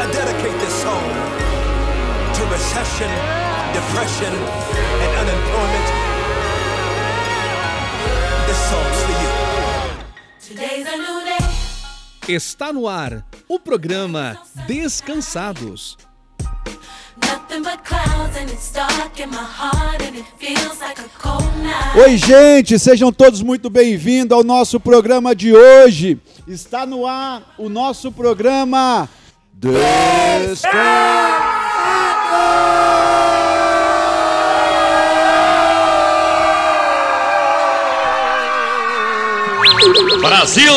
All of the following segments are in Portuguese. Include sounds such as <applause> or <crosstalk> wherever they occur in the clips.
I dedicate this song to recession, depression, and unemployment. This song's for you. Today's a new day. Está no ar o programa Descansados. Nothing but clouds and it's dark in my heart and it feels like a cold night. Oi, gente, sejam todos muito bem-vindos ao nosso programa de hoje. Está no ar o nosso programa Brasil!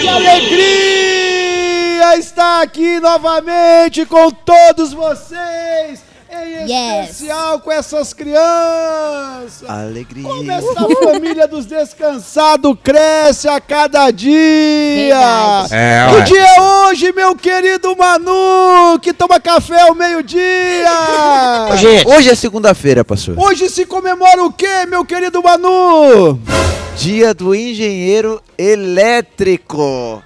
Que alegria estar aqui novamente com todos vocês, em Yes. especial com essas crianças. Alegria. Como essa família dos descansados cresce a cada dia. É, que ué. dia é hoje, meu querido Manu, que toma café ao meio-dia? Hoje é segunda-feira, pastor. Hoje se comemora o quê, meu querido Manu? Dia do engenheiro elétrico.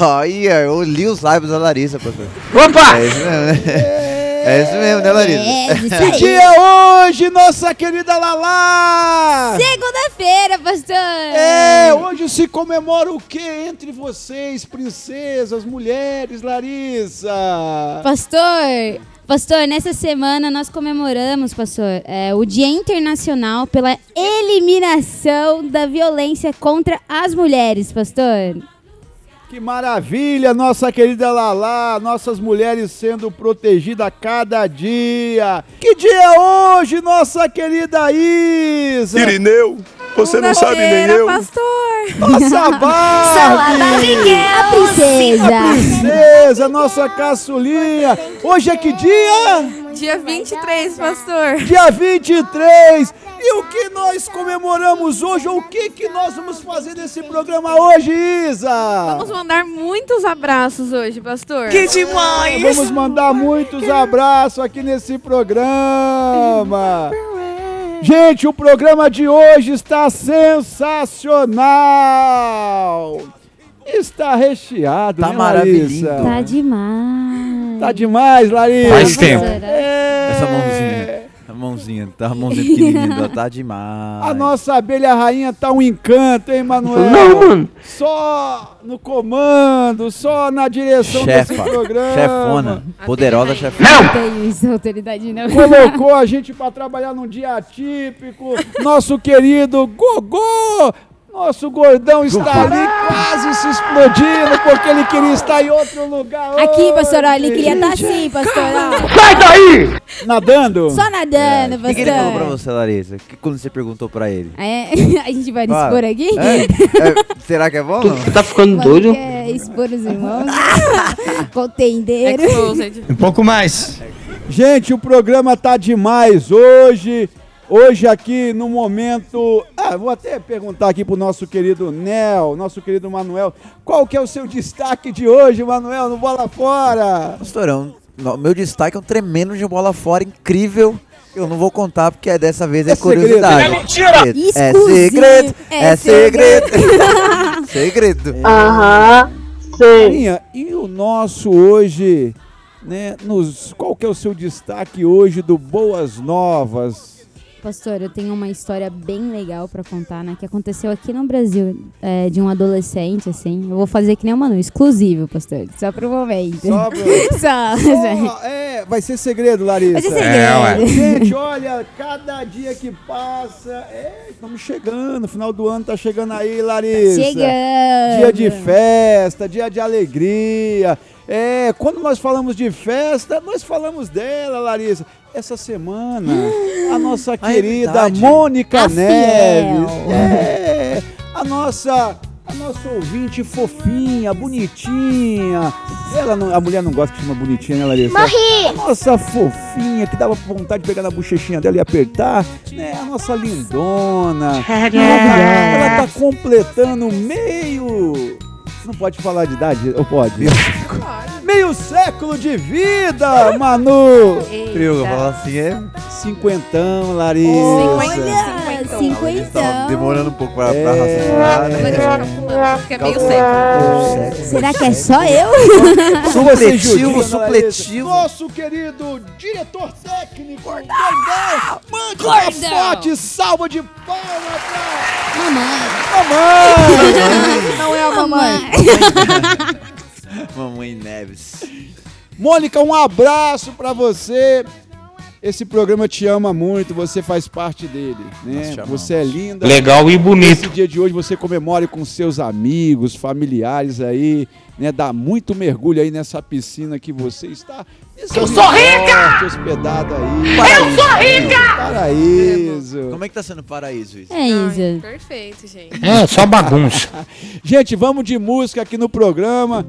Olha, eu li os lábios da Larissa, pastor. Opa! É? É isso mesmo, né, Larissa? É, isso Que dia é hoje, nossa querida Lala? Segunda-feira, pastor. É, hoje se comemora o quê entre vocês, princesas, mulheres, Larissa? Pastor, pastor, nessa semana nós comemoramos, pastor, é, o Dia Internacional pela Eliminação da Violência contra as Mulheres, pastor. Que maravilha, nossa querida Lala, nossas mulheres sendo protegidas a cada dia. Que dia é hoje, nossa querida Isa? Irineu, você não sabe nem eu. Nossa <laughs> Barbie! A princesa. Princesa, nossa caçulinha. Hoje é que dia? Dia 23, pastor. Dia 23. E o que nós comemoramos hoje? Ou o que, que nós vamos fazer nesse programa hoje, Isa? Vamos mandar muitos abraços hoje, pastor. Vamos mandar muitos abraços aqui nesse programa. Gente, o programa de hoje está sensacional. Está recheado, Tá né, maravilhoso. Larissa? Tá demais. Tá demais, Larissa. Faz tempo. É. Essa mãozinha. A mãozinha, <laughs> tá a mãozinha pequenininha, tá demais. A nossa abelha rainha tá um encanto, hein, Manuel? Não, mano. Só no comando, só na direção desse Chefa, programa. chefona, poderosa chefona. Não tem isso, autoridade não. colocou a gente para trabalhar num dia atípico. Nosso querido Gogô, nosso gordão está ali quase se explodindo porque ele queria estar em outro lugar. Aqui, pastor, ele queria estar assim, pastor. Sai daí! nadando. Só nadando, O que, que ele falou pra pastor. você, Larissa? Que, quando você perguntou pra ele? É, <laughs> a gente vai Fala. expor aqui? É? É, será que é bom? Não? Tá ficando Mano, quer expor os irmãos? <laughs> Contendeiro. Exposed. Um pouco mais. Gente, o programa tá demais hoje. Hoje aqui no momento, ah, vou até perguntar aqui pro nosso querido Nel, nosso querido Manuel, qual que é o seu destaque de hoje, Manuel, no Bola Fora? Pastorão, no- meu destaque é um tremendo de bola fora, incrível. Eu não vou contar porque dessa vez é, É segredo. curiosidade. É mentira! É Exclusivo. segredo! É É segredo! <laughs> segredo! Rainha, e o nosso hoje, né, nos, qual que é o seu destaque hoje do Boas Novas? Pastor, eu tenho uma história bem legal pra contar, né? Que aconteceu aqui no Brasil, é, de um adolescente, assim. Eu vou fazer que nem o Manu, exclusivo, pastor. Só pro momento. Só <laughs> pro- Só. Só, <laughs> é, vai ser segredo, Larissa. Vai ser É, ué. segredo. Gente, olha, cada dia que passa, é, estamos chegando, final do ano tá chegando aí, Larissa. Chegando. Dia de festa, dia de alegria. É, quando nós falamos de festa, nós falamos dela, Larissa. Essa semana, a nossa Ah, é querida verdade. Mônica A Neves. É, a nossa, a nossa ouvinte fofinha, bonitinha. Ela não, a mulher não gosta que chama bonitinha, né, Larissa? Morri! A nossa fofinha, que dava vontade de pegar na bochechinha dela e apertar, né? A nossa lindona. Ela tá, ela tá completando meio. Não pode falar de idade, ou pode? Meio século de vida, Manu! Trio, eu falo assim, é. Cinquentão, Larissa. Olha, Ah, cinquentão. demorando um pouco pra, pra É. raciocinar, Vou né? porque é meio século. Será que é só eu? <laughs> Supletivo, supletivo. Nosso querido diretor técnico, Gordão. Mande uma forte salva de palmas pra Mamãe. mamãe. Não é a mamãe. <laughs> <laughs> Mamãe Neves. Mônica, um abraço pra você. Esse programa te ama muito, você faz parte dele, né? Você é linda. Legal e bonito. Nesse dia de hoje você comemore com seus amigos, familiares aí, né? Dá muito mergulho aí nessa piscina que você está. Eu sou rica! Hospedado aí. Eu sou rica! Paraíso. Como é que tá sendo o paraíso isso? É, Ai, Isa. perfeito, gente. É, só bagunça. <laughs> Gente, vamos de música aqui no programa.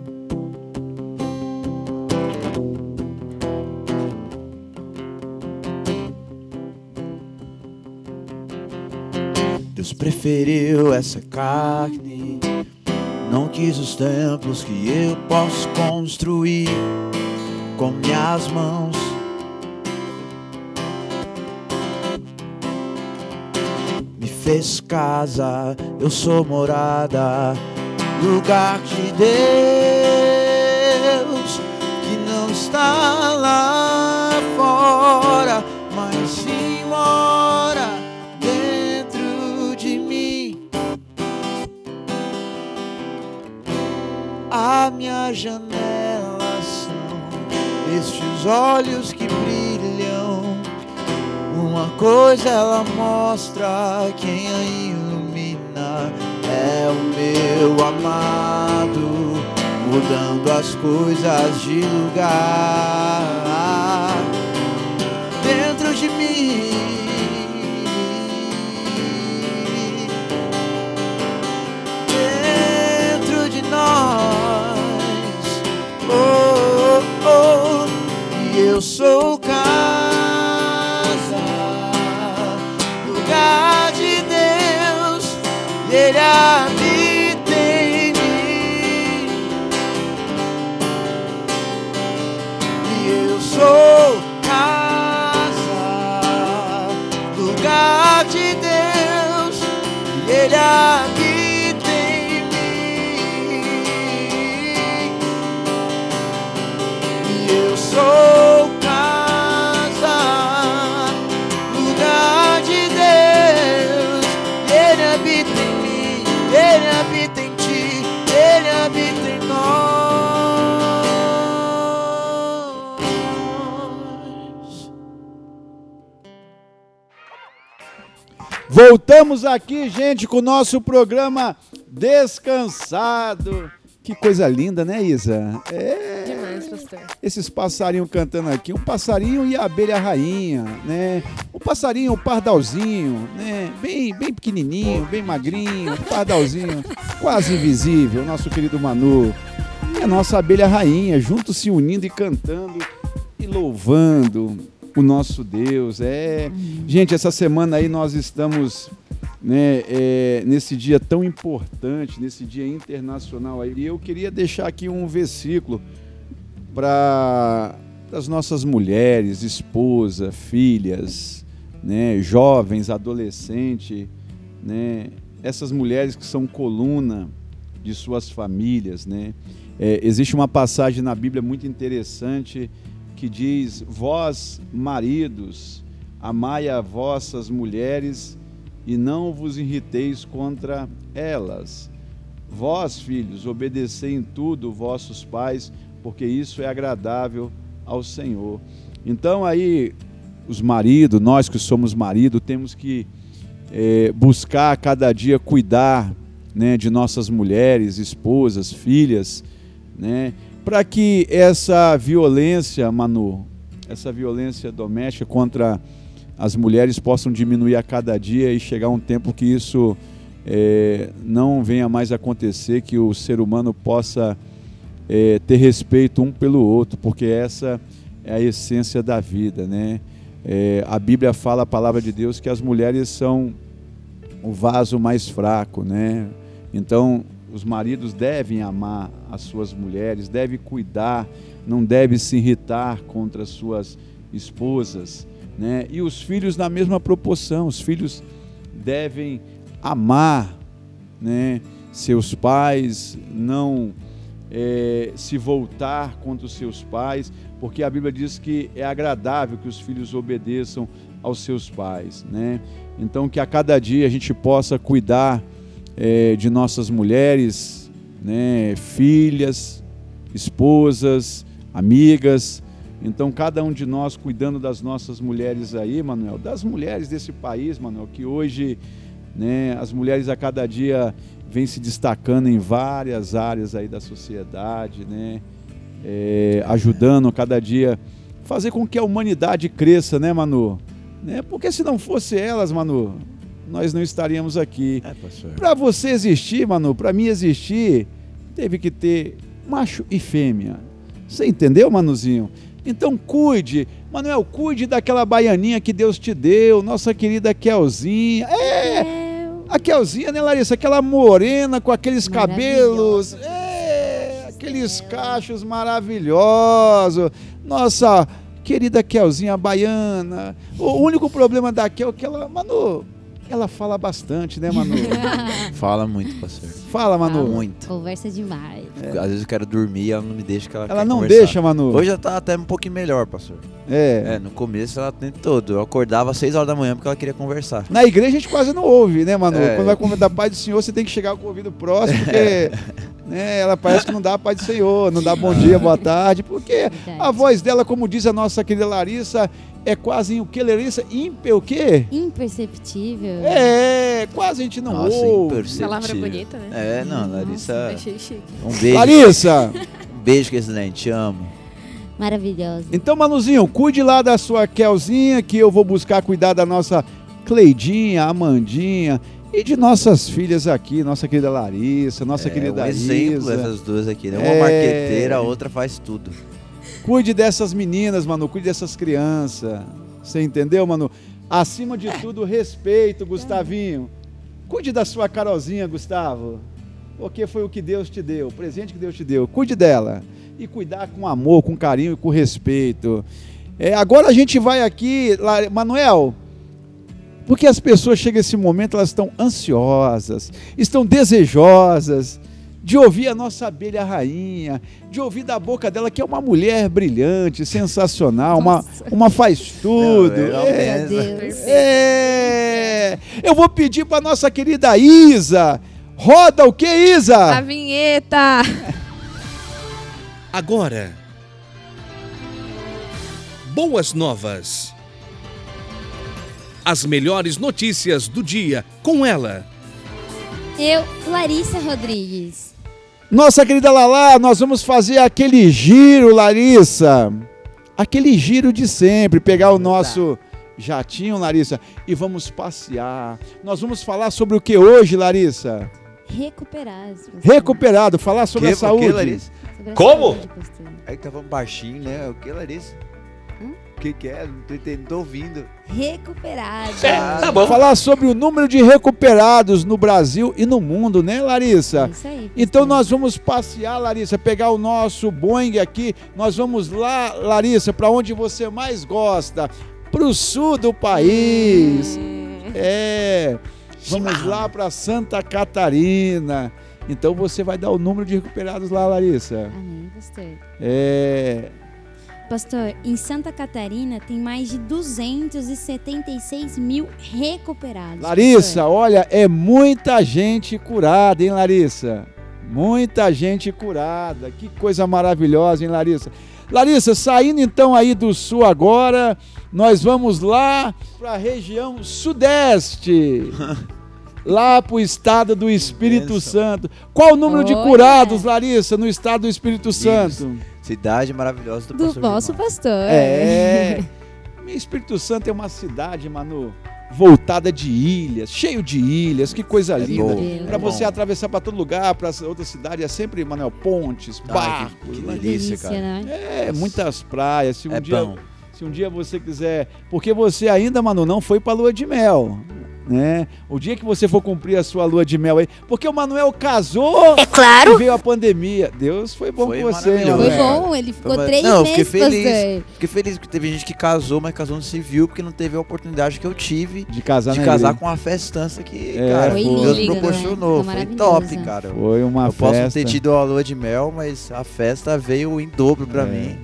Deus preferiu essa carne, não quis os templos que eu posso construir com minhas mãos. Me fez casa, eu sou morada, lugar de Deus A minha janela são estes olhos que brilham. Uma coisa ela mostra quem a ilumina é o meu amado, mudando as coisas de lugar oh, oh, oh, e eu sou casa, lugar de Deus, e Ele habita Voltamos aqui, gente, com o nosso programa Descansado. Que coisa linda, né, Isa? É. Demais, pastor. Esses passarinhos cantando aqui, um passarinho e a abelha rainha, né? O passarinho, o pardalzinho, né? Bem, bem pequenininho, bem magrinho, pardalzinho, quase invisível, nosso querido Manu. E a nossa abelha rainha, juntos se unindo e cantando e louvando o nosso Deus. É, gente, essa semana aí nós estamos né, é, nesse dia tão importante, nesse dia internacional aí. E eu queria deixar aqui um versículo para as nossas mulheres, esposa, filhas, né, jovens, adolescentes, né, essas mulheres que são coluna de suas famílias, né? É, existe uma passagem na Bíblia muito interessante que diz: Vós, maridos, amai a vossas mulheres e não vos irriteis contra elas. Vós, filhos, obedecei em tudo vossos pais, porque isso é agradável ao Senhor. Então aí os maridos, nós que somos marido, temos que é, buscar cada dia cuidar né, de nossas mulheres, esposas, filhas, né, para que essa violência, Manu, essa violência doméstica contra as mulheres possam diminuir a cada dia e chegar um tempo que isso é, não venha mais acontecer, que o ser humano possa é, ter respeito um pelo outro, porque essa é a essência da vida, né? É, a Bíblia fala, a palavra de Deus, que as mulheres são o vaso mais fraco, né? Então, os maridos devem amar as suas mulheres, devem cuidar, não devem se irritar contra as suas esposas, né? E os filhos na mesma proporção, os filhos devem amar, né, seus pais, não é, se voltar contra os seus pais, porque a Bíblia diz que é agradável que os filhos obedeçam aos seus pais, né? Então que a cada dia a gente possa cuidar é, de nossas mulheres, né, filhas, esposas, amigas. Então cada um de nós cuidando das nossas mulheres aí, Manuel, das mulheres desse país, Manuel, que hoje, né, as mulheres a cada dia vêm se destacando em várias áreas aí da sociedade, né? É, ajudando cada dia fazer com que a humanidade cresça, né, Manu? Né? Porque se não fosse elas, Manu, nós não estaríamos aqui. É, pastor. Para você existir, Manu, para mim existir, teve que ter macho e fêmea. Você entendeu, Manuzinho? Então cuide, Manuel, cuide daquela baianinha que Deus te deu, nossa querida Kelzinha. É, a Kelzinha, né, Larissa? Aquela morena com aqueles cabelos. É, aqueles cachos maravilhosos. Nossa querida Kelzinha baiana. O único problema da Kel é que ela, Manu, ela fala bastante, né, Manu? <laughs> Fala muito, pastor. Fala, Manu. Fala. Muito. Conversa demais. Às vezes eu quero dormir e ela não me deixa que ela Ela quer não conversar. deixa, Manu. Hoje já tá até um pouquinho melhor, pastor. É. É, no começo ela tem todo. Eu acordava às 6 horas da manhã porque ela queria conversar. Na igreja a gente quase não ouve, né, Manu? É. Quando vai comentar Pai do Senhor, você tem que chegar com o ouvido próximo, porque <laughs> né, ela parece que não dá Pai do Senhor, não dá bom dia, boa tarde, porque a voz dela, como diz a nossa querida Larissa, é quase o que, Larissa? Ímpar o quê? Imperceptível. É, quase a gente não Nossa, ouve. imperceptível. Palavra bonita, né? É, não, Larissa. Achei chique. Um beijo. Larissa! Um beijo, que excelente. Te amo. Maravilhosa. Então, Manuzinho, cuide lá da sua Kelzinha, que eu vou buscar cuidar da nossa Cleidinha, Amandinha e de nossas filhas aqui, nossa querida Larissa, nossa é querida um exemplo Isa. essas duas aqui, né? Uma É. marqueteira, a outra faz tudo. Cuide dessas meninas, Manu, cuide dessas crianças. Você entendeu, Manu? Acima de tudo, respeito, Gustavinho. Cuide da sua Carolzinha, Gustavo. Porque foi o que Deus te deu, o presente que Deus te deu. Cuide dela. E cuidar com amor, com carinho e com respeito. É, agora a gente vai aqui, lá, Manuel. Porque as pessoas chegam esse momento, elas estão ansiosas, estão desejosas de ouvir a nossa abelha rainha, de ouvir da boca dela que é uma mulher brilhante, sensacional, uma, uma faz tudo. Não, é, É, Meu Deus. é. Eu vou pedir para nossa querida Isa. Roda o que, A Isa? vinheta! <laughs> Agora. Boas novas. As melhores notícias do dia com ela. Eu, Larissa Rodrigues. Nossa querida Lala, nós vamos fazer aquele giro, Larissa. Aquele giro de sempre, pegar o nosso jatinho, Larissa, e vamos passear. Nós vamos falar sobre o que hoje, Larissa? Recuperados. pastor. Recuperado, falar sobre Que- a saúde. que, Larissa? Sobre a Como? saúde. Aí que tava baixinho, né? O que, Larissa? Hum? O que que é? Não tô entendendo, não tô ouvindo. Recuperados. Ah, Falar sobre o número de recuperados no Brasil e no mundo, né, Larissa? É isso aí. Então pastor. nós vamos passear, Larissa, pegar o nosso Boeing aqui. Nós vamos lá, Larissa, para onde você mais gosta, para o sul do país. É. Vamos lá para Santa Catarina. Então você vai dar o número de recuperados lá, Larissa. Amém, pastor. É. Pastor, em Santa Catarina tem mais de 276 mil recuperados. Larissa, pastor. olha, é muita gente curada, hein, Larissa? Muita gente curada. Que coisa maravilhosa, hein, Larissa? Larissa, saindo então aí do sul agora, nós vamos lá para a região sudeste. <laughs> lá para o estado do Espírito. Santo. Qual o número de Olha. curados, Larissa, no estado do Espírito Santo? Cidade maravilhosa do, Do pastor nosso Gilmar. pastor. É. <laughs> Espírito Santo é uma cidade, Manu, voltada de ilhas, cheio de ilhas, que coisa linda. bom, Para é você bom. atravessar para todo lugar, para outra cidade, é sempre, Manuel, pontes, Ah, barcos. que, que delícia, cara. né? É, muitas praias. Se um, É dia, bom. se um dia você quiser. Porque você ainda, Manu, não foi para lua de mel. Né? O dia que você for cumprir a sua lua de mel aí, porque o Manuel casou é claro. e veio a pandemia. Deus foi bom Foi com você. Foi bom, ele ficou Mas- três não, eu fiquei meses, pastor. feliz. Fiquei feliz porque teve gente que casou, mas casou no civil porque não teve a oportunidade que eu tive De casar de casar igreja. com uma festança que, É, cara, Foi Deus lindo, né? proporcionou. Foi Foi, top, cara. Foi uma eu posso não festa. ter tido a lua de mel, mas a festa veio em dobro pra É. mim.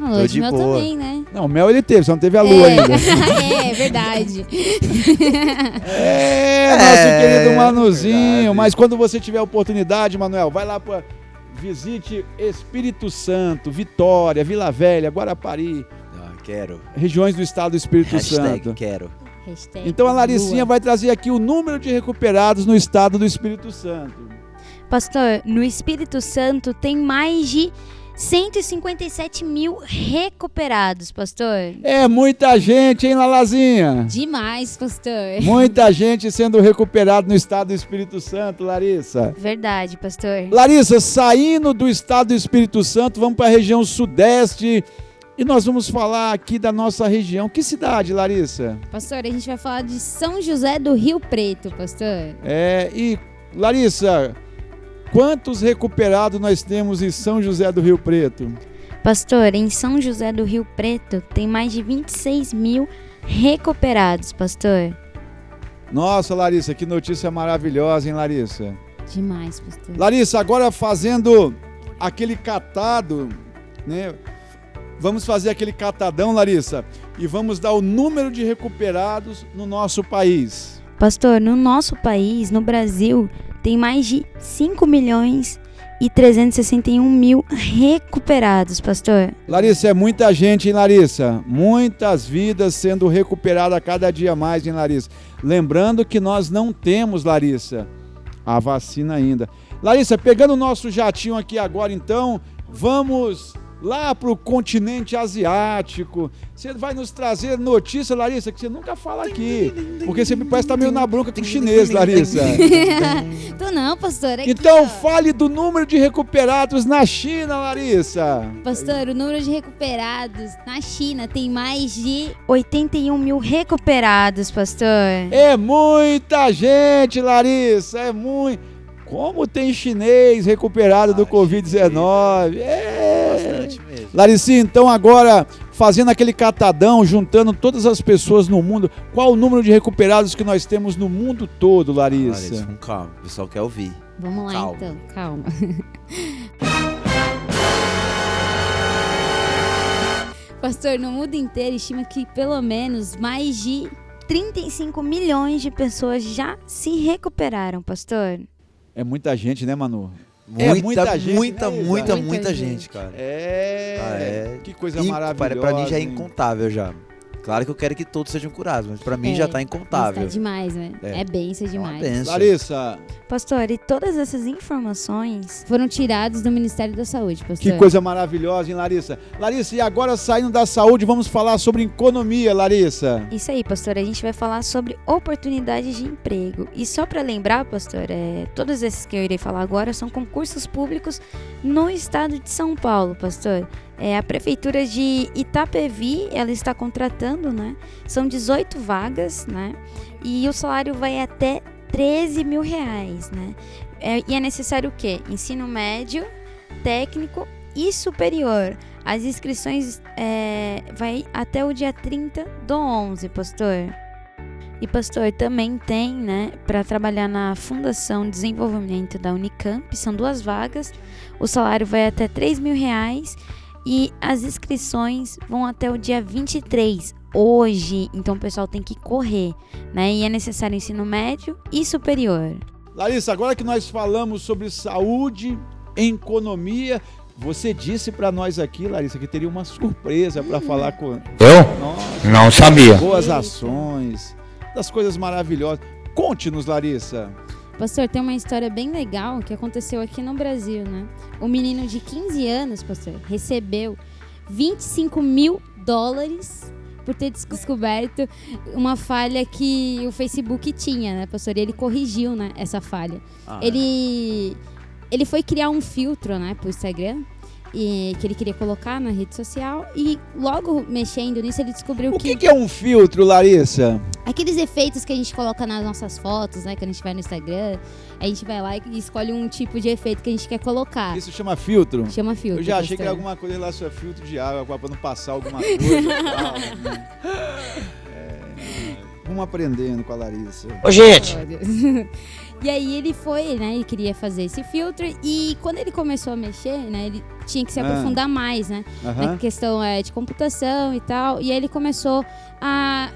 Ah, Tô de de mel boa. também, né? Não, mel ele teve, só não teve a lua é. ainda. <laughs> é, verdade. É, É, nosso querido Manuzinho. verdade. Mas quando você tiver a oportunidade, Manuel, vai lá para visite Espírito Santo, Vitória, Vila Velha, Guarapari, Ah, quero. regiões do estado do Espírito Hashtag Santo. quero. Hashtag Então a Laricinha lua. vai trazer aqui o número de recuperados no estado do Espírito Santo. Pastor, no Espírito Santo tem mais de 157 mil recuperados, pastor. É muita gente, hein, Lalazinha? Demais, pastor. Muita gente sendo recuperado no estado do Espírito Santo, Larissa. Verdade, pastor. Larissa, saindo do estado do Espírito Santo, vamos para a região sudeste e nós vamos falar aqui da nossa região. Que cidade, Larissa? Pastor, a gente vai falar de São José do Rio Preto, pastor. É, e Larissa, quantos recuperados nós temos em São José do Rio Preto? Pastor, em São José do Rio Preto tem mais de 26 mil recuperados, pastor. Nossa, Larissa, que notícia maravilhosa, hein, Larissa? Demais, pastor. Larissa, agora fazendo aquele catado, né? Vamos fazer aquele catadão, Larissa, e vamos dar o número de recuperados no nosso país. Pastor, no nosso país, no Brasil, tem mais de 5 milhões e 361 mil recuperados, pastor. Larissa, é muita gente, hein, Larissa? Muitas vidas sendo recuperadas a cada dia mais, hein, Larissa? Lembrando que nós não temos, Larissa, a vacina ainda. Larissa, pegando o nosso jatinho aqui agora, então, vamos lá para o continente asiático. Você vai nos trazer notícia, Larissa, que você nunca fala aqui. Porque você parece estar meio na bronca com o chinês, Larissa. <laughs> Tô não, pastor. Aqui, Então ó. fale do número de recuperados na China, Larissa. Pastor, o número de recuperados na China tem mais de 81 mil recuperados, pastor. É muita gente, Larissa, é muito. Como tem chinês recuperado do Ah, Covid-19? É. Bastante mesmo. Laricinha, então agora fazendo aquele catadão, juntando todas as pessoas no mundo, qual o número de recuperados que nós temos no mundo todo, Larissa, Larissa? com calma. O pessoal quer ouvir. Vamos lá Calma. então, calma. <laughs> Pastor, no mundo inteiro estima que pelo menos mais de 35 milhões de pessoas já se recuperaram, pastor. É muita gente, né, Manu? Muita, É muita, gente, muita, né, muita, muita, Muita gente, cara. É. Ah, é. Que coisa Inco- maravilhosa. Pra mim já é incontável já. Claro que eu quero que todos sejam curados, mas pra mim É, já tá incontável. tá demais, né? É, É. benção É demais. benção. Larissa, Pastor, e todas essas informações foram tiradas do Ministério da Saúde, pastor. que coisa maravilhosa, hein, Larissa? Larissa, e agora saindo da saúde, vamos falar sobre economia, Larissa. Isso aí, pastor. A gente vai falar sobre oportunidades de emprego. E só para lembrar, pastor, é, todos esses que eu irei falar agora são concursos públicos no estado de São Paulo, pastor. É, a prefeitura de Itapevi, ela está contratando, né? São 18 vagas, né? E o salário vai até 13 mil reais, né? É, e é necessário o quê? Ensino médio, técnico e superior. As inscrições é, vai até o dia 30 do 11, pastor. E pastor, também tem, né, para trabalhar na Fundação Desenvolvimento da Unicamp, são duas vagas. O salário vai até 3 mil reais e as inscrições vão até o dia 23, hoje. Então o pessoal tem que correr, né? E é necessário ensino médio e superior. Larissa, agora que nós falamos sobre saúde, economia, você disse pra nós aqui, Larissa, que teria uma surpresa pra falar com Eu? nós. Não sabia. Boas ações, das coisas maravilhosas. Conte-nos, Larissa. Pastor, tem uma história bem legal que aconteceu aqui no Brasil, né? Um menino de 15 anos, pastor, recebeu 25 mil dólares por ter descoberto uma falha que o Facebook tinha, né, pastor? E ele corrigiu, né, essa falha. Ah, Ele, ele foi criar um filtro, né, pro Instagram. E- que ele queria colocar na rede social e logo mexendo nisso ele descobriu O que, que é um filtro, Larissa? aqueles efeitos que a gente coloca nas nossas fotos, né, quando a gente vai no Instagram, a gente vai lá e escolhe um tipo de efeito que a gente quer colocar. Isso chama filtro? Chama filtro. Eu já achei que era alguma coisa lá, seu filtro de água, pra não passar alguma coisa e tal. né? <laughs> É, vamos aprendendo com a Larissa. Ô, gente! <laughs> E aí ele foi, né? Ele queria fazer esse filtro e quando ele começou a mexer, né? Ele tinha que se Ah. aprofundar mais, né? Aham. Na questão é, de computação e tal. E aí ele começou a,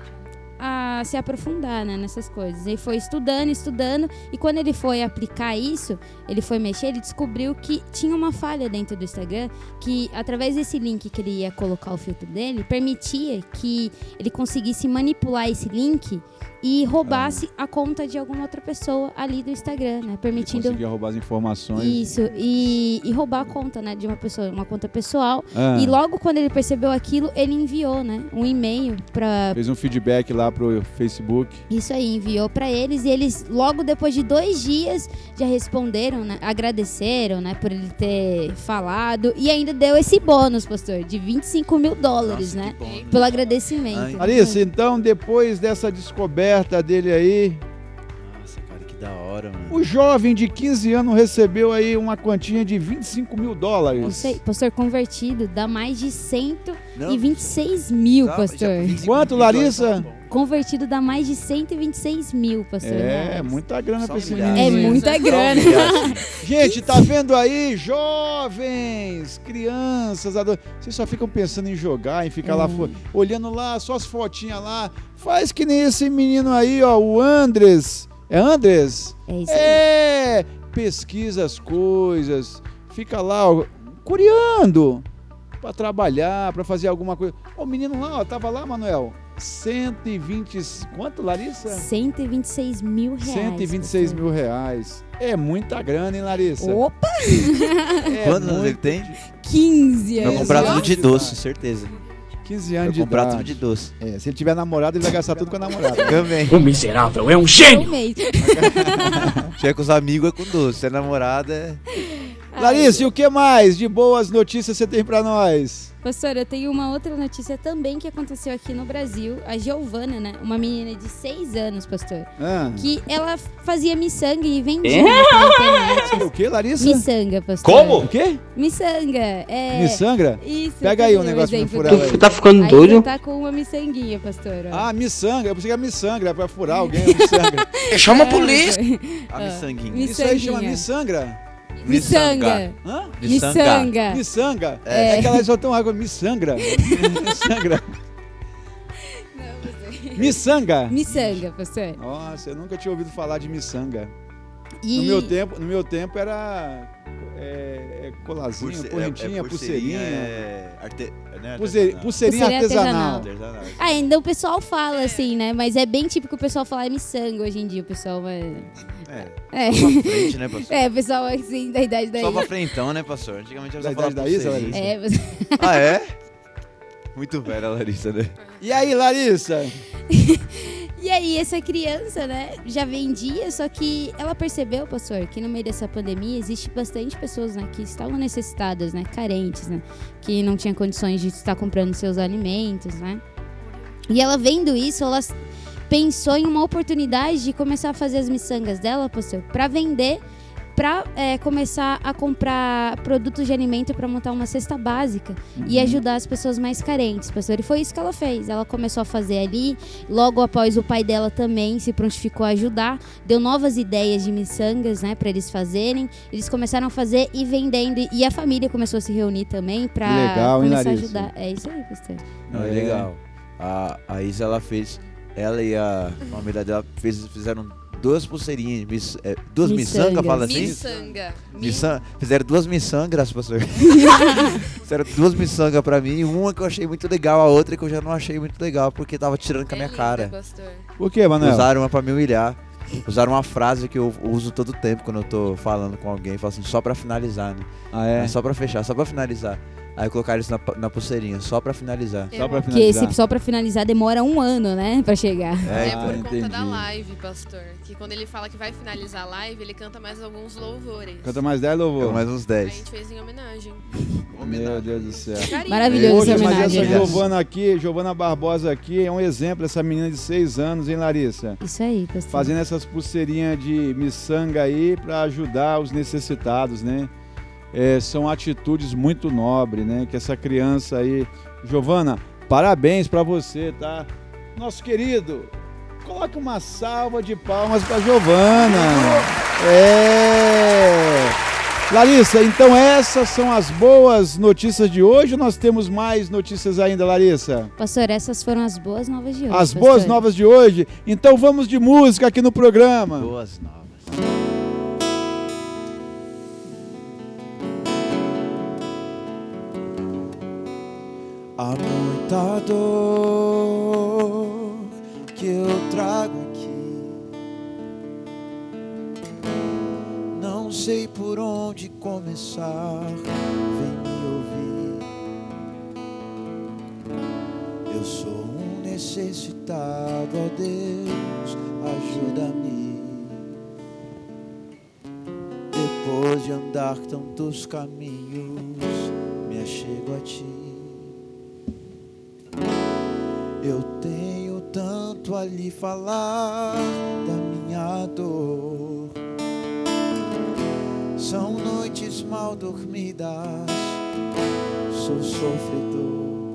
a se aprofundar né, nessas coisas. Ele foi estudando, estudando. E quando ele foi aplicar isso, ele foi mexer, ele descobriu que tinha uma falha dentro do Instagram. Que através desse link que ele ia colocar o filtro dele, permitia que ele conseguisse manipular esse link e roubasse a conta de alguma outra pessoa ali do Instagram, né? Permitindo Conseguia roubar as informações. isso e, e roubar a conta, né, de uma pessoa, uma conta pessoal. Ah. E logo quando ele percebeu aquilo, ele enviou, né, um e-mail para Fez um feedback lá pro Facebook. isso aí, enviou para eles e eles logo depois de dois dias já responderam, né, agradeceram, né, por ele ter falado e ainda deu esse bônus, pastor, de 25 mil dólares, Nossa, né, bom. pelo agradecimento. Ai. Larissa, então, depois dessa descoberta dele aí, Nossa, cara, que da hora, mano. o jovem de 15 anos recebeu aí uma quantia de 25 mil dólares. Não sei, pastor convertido dá mais de 126 Não, mil, tá, pastor. já 25 Quanto, mil dólares Larissa? tá bom. Convertido dá mais de 126 mil, pastor. É, reais. muita grana Só pra esse humilhar. menino. É muita Só grana. <laughs> Gente, tá vendo aí? Jovens, crianças, adolescentes. Vocês só ficam pensando em jogar, em ficar lá É. fo- olhando lá, só as fotinhas lá. Faz que nem esse menino aí, ó, o Andres. É Andres? É isso aí. É! Pesquisa as coisas, fica lá, ó, curiando pra trabalhar, pra fazer alguma coisa. Ó, o menino lá, ó, tava lá, Manuel. 120. Quanto, Larissa? 126 mil reais. 126 pastor. mil reais. É muita grana, hein, Larissa? Opa! <laughs> É Quantos anos muito- ele tem? 15 Vai anos. comprar ó. tudo de doce, certeza. 15 Vai anos de comprar idade. tudo de doce. É, se ele tiver namorado, ele vai gastar tudo com a namorada. <laughs> Também. O miserável é um gênio! <laughs> Chega com os amigos é com doce. Se é namorada, é. Larissa, e o que mais de boas notícias você tem pra nós? Pastor, eu tenho uma outra notícia também que aconteceu aqui no Brasil. A Giovana, né? Uma menina de 6 anos, pastor. Ah. Que ela fazia miçanga e vendia internet. <laughs> O que, Larissa? Miçanga, pastor. Como? O quê? Miçanga. É... Me sangra? Isso. Pega aí um negócio pra furar dele? aí. tá ficando Aí doido? tá com uma miçanguinha, pastor. ó. Ah, miçanga. Eu pensei que era miçangra, pra furar alguém, miçangra. <laughs> Chama a polícia! A miçanguinha. Mi- Isso aí chama miçangra. Miçanga. Hã? Miçanga. Miçanga? É. É. que elas só tão água. Miçangra. <laughs> miçangra. Miçanga. Miçanga, pastor. Nossa, eu nunca tinha ouvido falar de miçanga. E... No meu tempo, no meu tempo era é, é colazinho, Pulse- é- é correntinha, pulseirinha. É... Arte... Né? Artesanal. pulseirinha Pulseirinha artesanal. Artesanal. Ah, ainda o pessoal fala assim, né? Mas é bem típico o pessoal falar miçanga hoje em dia. O pessoal vai... É. É. Frente, né, pastor? É, o pessoal assim, da idade daí. Só pra frentão, né, pastor? Antigamente era Da só idade da Isa, pulseirinha. É, você... <laughs> Ah, é? <laughs> Muito velha a Larissa, né? E aí, Larissa? <laughs> E aí, essa criança, né, já vendia, só que ela percebeu, pastor, que no meio dessa pandemia existe bastante pessoas, né, que estavam necessitadas, né, carentes, né, que não tinham condições de estar comprando seus alimentos, né. E ela vendo isso, ela pensou em uma oportunidade de começar a fazer as miçangas dela, pastor, para vender, para começar a comprar produtos de alimento para montar uma cesta básica e ajudar as pessoas mais carentes, pastor. E foi isso que ela fez. Ela começou a fazer ali, Logo após o pai dela também se prontificou a ajudar, deu novas ideias de miçangas, né, para eles fazerem. Eles começaram a fazer e vendendo e a família começou a se reunir também para começar a ajudar. É isso aí, pastor. Não, é É. legal. A, a Isa, ela fez. Ela e a família dela fez, fizeram duas pulseirinhas. Mis, é, duas Miçangas. fala assim? Miçanga. Mi- Miçan- fizeram duas miçangas, pastor. <laughs> fizeram duas miçangas pra mim. Uma que eu achei muito legal, a outra que eu já não achei muito legal, porque tava tirando com a É minha linda, cara. pastor. Por que, Manuel? Usaram uma pra me humilhar. Usaram uma frase que eu uso todo tempo quando eu tô falando com alguém. Falo assim, só pra finalizar, né? Ah, é? Só pra fechar, só pra finalizar. Aí colocaram isso na, na pulseirinha, só pra finalizar. Só pra Porque finalizar. esse só pra finalizar demora um ano, né? Pra chegar. É, É, Ah, por entendi. conta da live, pastor. Que quando ele fala que vai finalizar a live, ele canta mais alguns louvores. Canta mais 10 então, louvor. mais uns A 10. gente fez em homenagem. Meu Deus do céu. Carinho. Maravilhoso Poxa, essa mas homenagem. essa né? Giovana aqui, Giovana Barbosa aqui, é um exemplo, essa menina de 6 anos, hein, Larissa? Isso aí, pastor. Fazendo essas pulseirinhas de miçanga aí para ajudar os necessitados, né? É, são atitudes muito nobres, né? Que essa criança aí. Giovana, parabéns para você, tá? Nosso querido, coloque uma salva de palmas para Giovana. É. Larissa, então essas são as boas notícias de hoje ou nós temos mais notícias ainda, Larissa? Pastor, essas foram as boas novas de hoje. As pastor. boas novas de hoje? Então vamos de música aqui no programa. Boas novas. Há muita dor que eu trago aqui. Não sei por onde começar. Vem me ouvir. Eu sou um necessitado, ó Deus, ajuda-me. Depois de andar tantos caminhos, me achego a ti. Eu tenho tanto a lhe falar da minha dor. São noites mal dormidas, sou sofredor.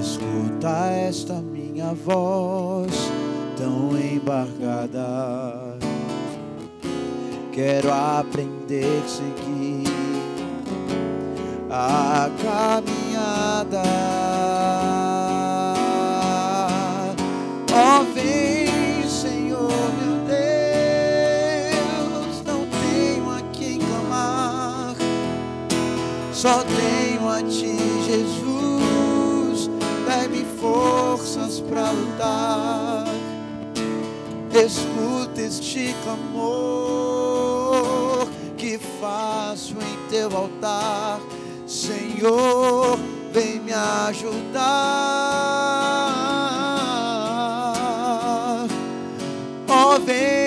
Escuta esta minha voz tão embargada. Quero aprender a seguir a caminhada. Ó, vem, Senhor meu Deus, não tenho a quem clamar, só tenho a Ti, Jesus. Dai-me forças para lutar. Escuta este clamor que faço em teu altar, Senhor, vem me ajudar. Ó, vem,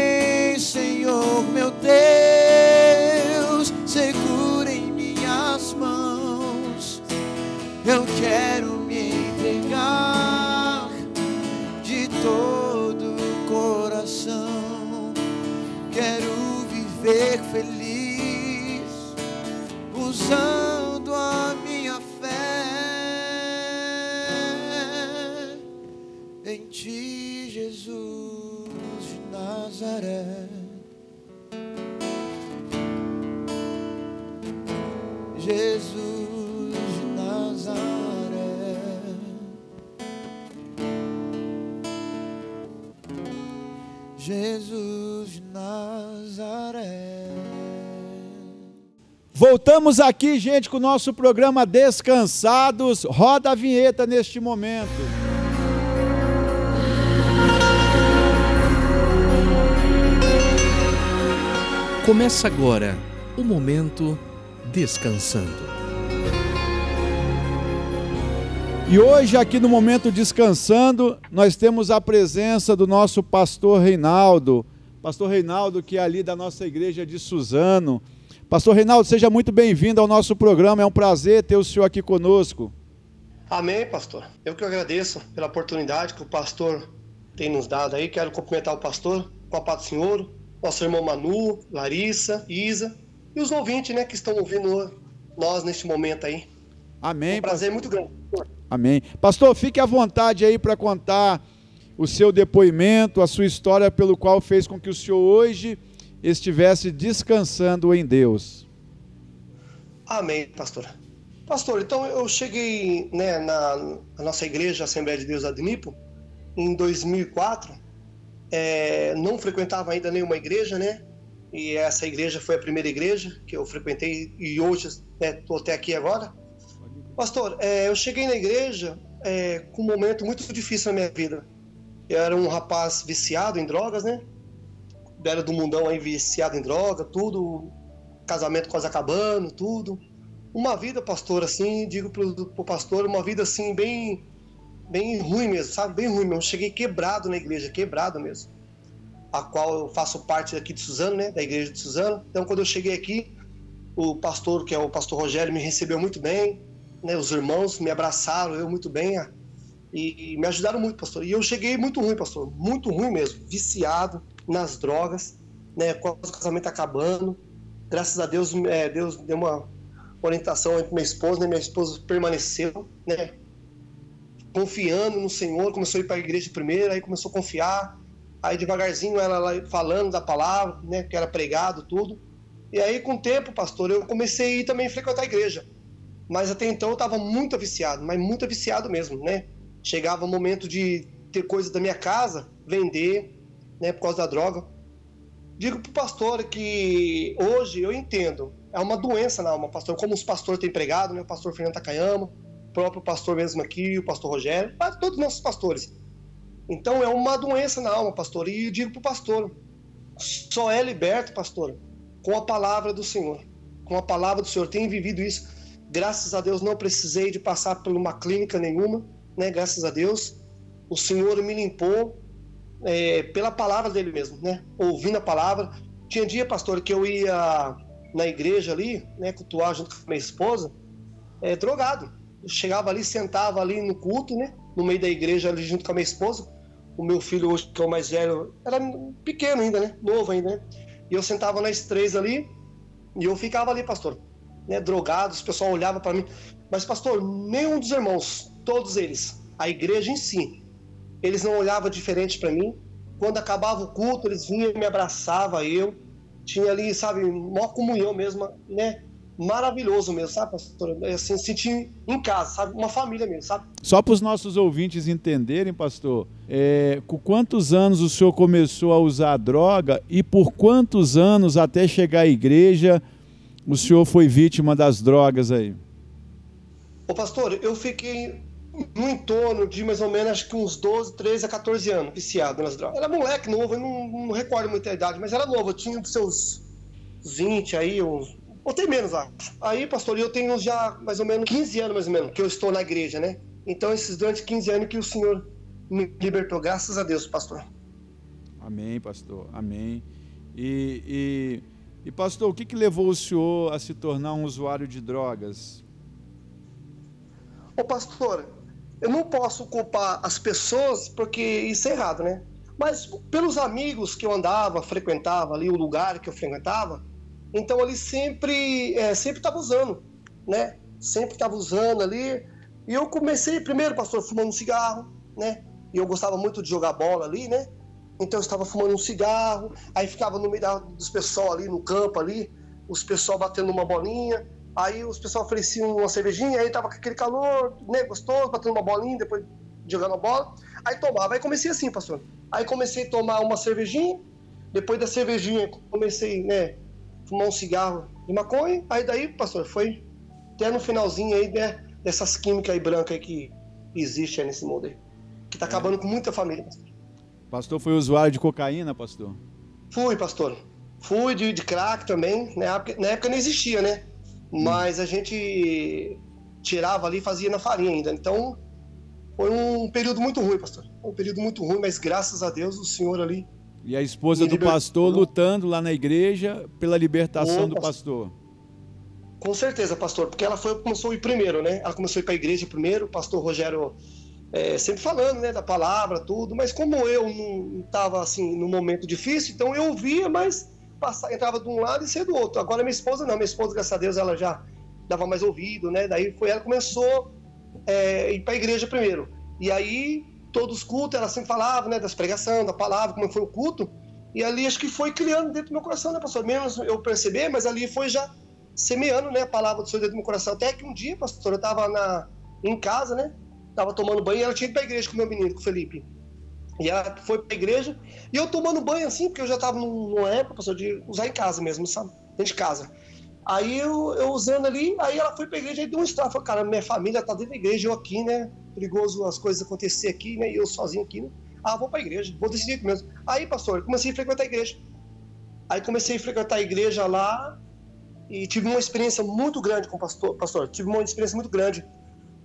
Voltamos aqui, gente, com o nosso programa Descansados. Roda a vinheta neste momento. Começa agora o momento descansando. E hoje, aqui no Momento Descansando, nós temos a presença do nosso pastor Reinaldo. Pastor Reinaldo, que é ali da nossa igreja de Suzano. Pastor Reinaldo, seja muito bem-vindo ao nosso programa. É um prazer ter o senhor aqui conosco. Amém, pastor. Eu que agradeço pela oportunidade que o pastor tem nos dado aí. Quero cumprimentar o pastor, com a paz do Senhor, nosso irmão Manu, Larissa, Isa e os ouvintes, né, que estão ouvindo nós neste momento aí. Amém. Um prazer muito grande. Amém. Pastor, fique à vontade aí para contar o seu depoimento, a sua história pelo qual fez com que o senhor hoje estivesse descansando em Deus. Amém, pastor. Pastor, então eu cheguei né, na, na nossa igreja Assembleia de Deus Adnipo em 2004. É, não frequentava ainda nenhuma igreja, né? E essa igreja foi a primeira igreja que eu frequentei e hoje estou até aqui agora. Pastor, é, eu cheguei na igreja é, com um momento muito difícil na minha vida. Eu era um rapaz viciado em drogas, né? Era do mundão aí viciado em droga, tudo, casamento quase acabando, tudo. uma vida, pastor, assim, digo pro, pro pastor, uma vida assim, bem, bem ruim mesmo, sabe? Bem ruim mesmo. Cheguei quebrado na igreja, quebrado mesmo. A qual eu faço parte aqui de Suzano, né? Da igreja de Suzano. Então, quando eu cheguei aqui, o pastor, que é o pastor Rogério, me recebeu muito bem, né? Os irmãos me abraçaram, eu muito bem, e, e me ajudaram muito, pastor. E eu cheguei muito ruim, pastor, muito ruim mesmo, viciado nas drogas, né? Com o casamento acabando. Graças a Deus, é, Deus deu uma orientação entre minha esposa, né? Minha esposa permaneceu, né? Confiando no Senhor, começou a ir para a igreja primeiro, aí começou a confiar, aí devagarzinho ela falando da palavra, né? Que era pregado, tudo. E aí, com o tempo, pastor, eu comecei a ir também frequentar a igreja. Mas até então eu estava muito viciado, mas muito viciado mesmo, né? Chegava o momento de ter coisas da minha casa, vender, né, por causa da droga. Digo pro pastor que hoje eu entendo, é uma doença na alma, pastor, como os pastores têm pregado, né, o pastor Fernando Takayama, o próprio pastor mesmo aqui, o pastor Rogério, todos os nossos pastores. Então é uma doença na alma, pastor, e eu digo pro pastor, só é liberto, pastor, com a palavra do Senhor. Com a palavra do Senhor. Tenho vivido isso. Graças a Deus não precisei de passar por uma clínica nenhuma, né? Graças a Deus. O Senhor me limpou é, pela palavra dele mesmo, né? Ouvindo a palavra. Tinha dia, pastor, que eu ia na igreja ali, né? Cultuar junto com minha esposa, é, drogado. Eu chegava ali, sentava ali no culto, né? No meio da igreja ali junto com a minha esposa. O meu filho hoje, que é o mais velho, era pequeno ainda, né? Novo ainda, né? E eu sentava nas três ali e eu ficava ali, pastor, né, drogado, o pessoal olhava para mim. Mas, pastor, nenhum dos irmãos, todos eles, a igreja em si, eles não olhavam diferente para mim. Quando acabava o culto, eles vinham e me abraçavam, eu. Tinha ali, sabe, uma comunhão mesmo, né? maravilhoso mesmo, sabe, pastor? É assim, sentir em casa, sabe? Uma família mesmo, sabe? Só para os nossos ouvintes entenderem, pastor, é, com quantos anos o senhor começou a usar droga e por quantos anos até chegar à igreja o senhor foi vítima das drogas aí? Ô pastor, eu fiquei no entorno de mais ou menos acho que uns 12, 13 a 14 anos viciado nas drogas. Era moleque novo, eu não, não recordo muita idade, mas era novo, eu tinha dos seus 20 aí, uns ou tem menos, acho. Aí, pastor, eu tenho já mais ou menos 15 anos, mais ou menos, que eu estou na igreja, né? Então, esses durante 15 anos que o Senhor me libertou, graças a Deus, pastor. Amém, pastor, amém. E, e, e pastor, o que, que levou o senhor a se tornar um usuário de drogas? Ô, pastor, eu não posso culpar as pessoas porque isso é errado, né? Mas pelos amigos que eu andava, frequentava ali, o lugar que eu frequentava, então ele sempre é, sempre estava usando, né? Sempre estava usando ali. E eu comecei primeiro, pastor, fumando um cigarro, né? E eu gostava muito de jogar bola ali, né? Então eu estava fumando um cigarro, aí ficava no meio da, dos pessoal ali no campo ali, os pessoal batendo uma bolinha, aí os pessoal ofereciam uma cervejinha, aí tava com aquele calor, né, gostoso, batendo uma bolinha, depois jogando a bola, aí tomava. Aí comecei assim, pastor. Aí comecei a tomar uma cervejinha, depois da cervejinha comecei, né, fumar um cigarro de maconha, aí daí, pastor, foi até no finalzinho aí né, dessas químicas aí brancas aí que existe aí nesse mundo aí. Que tá é. acabando com muita família, pastor. Pastor foi usuário de cocaína, pastor? Fui, pastor. Fui de, de crack também. Época, na época não existia, né? Mas a gente tirava ali e fazia na farinha ainda. Então, foi um período muito ruim, pastor. Um período muito ruim, mas graças a Deus o senhor ali e a esposa do pastor lutando lá na igreja pela libertação do pastor. Com certeza, pastor, porque ela foi, começou a ir primeiro, né? Ela começou a ir para a igreja primeiro, o pastor Rogério é, sempre falando, né, da palavra, tudo, mas como eu não estava assim no momento difícil, então eu ouvia, mas passava, entrava de um lado e saía do outro. Agora minha esposa não, minha esposa, graças a Deus, ela já dava mais ouvido, né? Daí foi ela começou é, ir para a igreja primeiro. E aí todos os cultos, ela sempre falava, né, das pregação, da palavra, como foi o culto, e ali acho que foi criando dentro do meu coração, né, pastor? Menos eu perceber, mas ali foi já semeando, né, a palavra do Senhor dentro do meu coração. Até que um dia, pastor, eu estava na, em casa, né, tava tomando banho, e ela tinha ido para a igreja com o meu menino, com o Felipe. E ela foi para a igreja, e eu tomando banho assim, porque eu já estava numa época, pastor, de usar em casa mesmo, sabe? Dentro de casa. Aí eu, eu usando ali, aí ela foi pra igreja e deu um estrago. Cara, minha família tá dentro da igreja, eu aqui, né? Perigoso as coisas acontecer aqui, né? E eu sozinho aqui, né? Ah, vou pra igreja, vou decidir mesmo. Aí, pastor, comecei a frequentar a igreja. Aí comecei a frequentar a igreja lá e tive uma experiência muito grande com o pastor, pastor. Tive uma experiência muito grande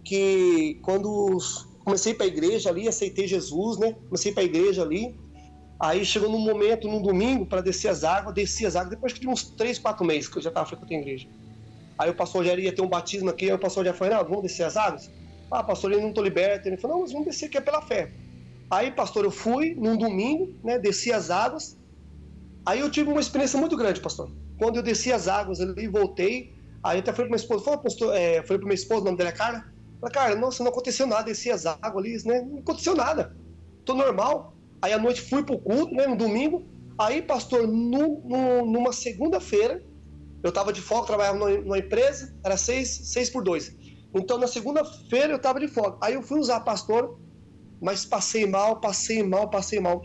que quando comecei para a igreja ali, aceitei Jesus, né? Comecei para a igreja ali. Aí chegou num momento, num domingo, para descer as águas, desci as águas, depois de uns 3, 4 meses que eu já estava frequentando a igreja. Aí o pastor já ia ter um batismo aqui, aí o pastor já falou, não, vamos descer as águas? Ah, pastor, eu não estou liberto. Ele falou, não, mas vamos descer aqui é pela fé. Aí, pastor, eu fui num domingo, né, desci as águas. Aí eu tive uma experiência muito grande, pastor. Quando eu desci as águas ali, voltei, aí até falei para minha esposa, falei, pastor, é, para minha esposa, o nome dela é Carla, falei, cara, nossa, não aconteceu nada, desci as águas ali, né, não aconteceu nada, tô normal. Aí à noite fui pro culto, né, no domingo, aí, pastor, no, no, numa segunda-feira, eu tava de folga, trabalhava numa, empresa, era seis, seis por dois. Então, na segunda-feira eu tava de folga. Aí eu fui usar pastor, mas passei mal, passei mal, passei mal.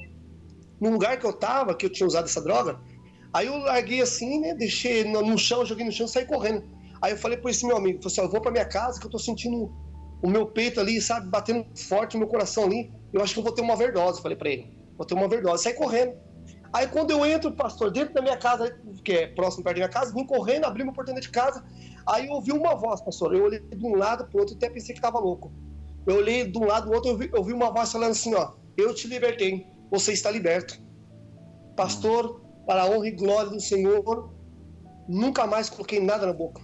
No lugar que eu tava, que eu tinha usado essa droga, aí eu larguei assim, né? Deixei no, no chão, joguei no chão, saí correndo. Aí eu falei para esse meu amigo, falei assim, eu vou para minha casa que eu tô sentindo o meu peito ali, sabe, batendo forte, o meu coração ali. Eu acho que eu vou ter uma overdose, falei para ele. Vou ter uma overdose. Saí correndo. Aí quando eu entro, pastor, dentro da minha casa, que é próximo perto da minha casa, vim correndo, abri uma porta de casa. Aí eu ouvi uma voz, pastor. Eu olhei de um lado pro outro, até pensei que tava louco. Eu olhei de um lado pro outro, eu vi, eu vi uma voz falando assim, ó, eu te libertei, você está liberto. Pastor, para a honra e glória do Senhor, nunca mais coloquei nada na boca.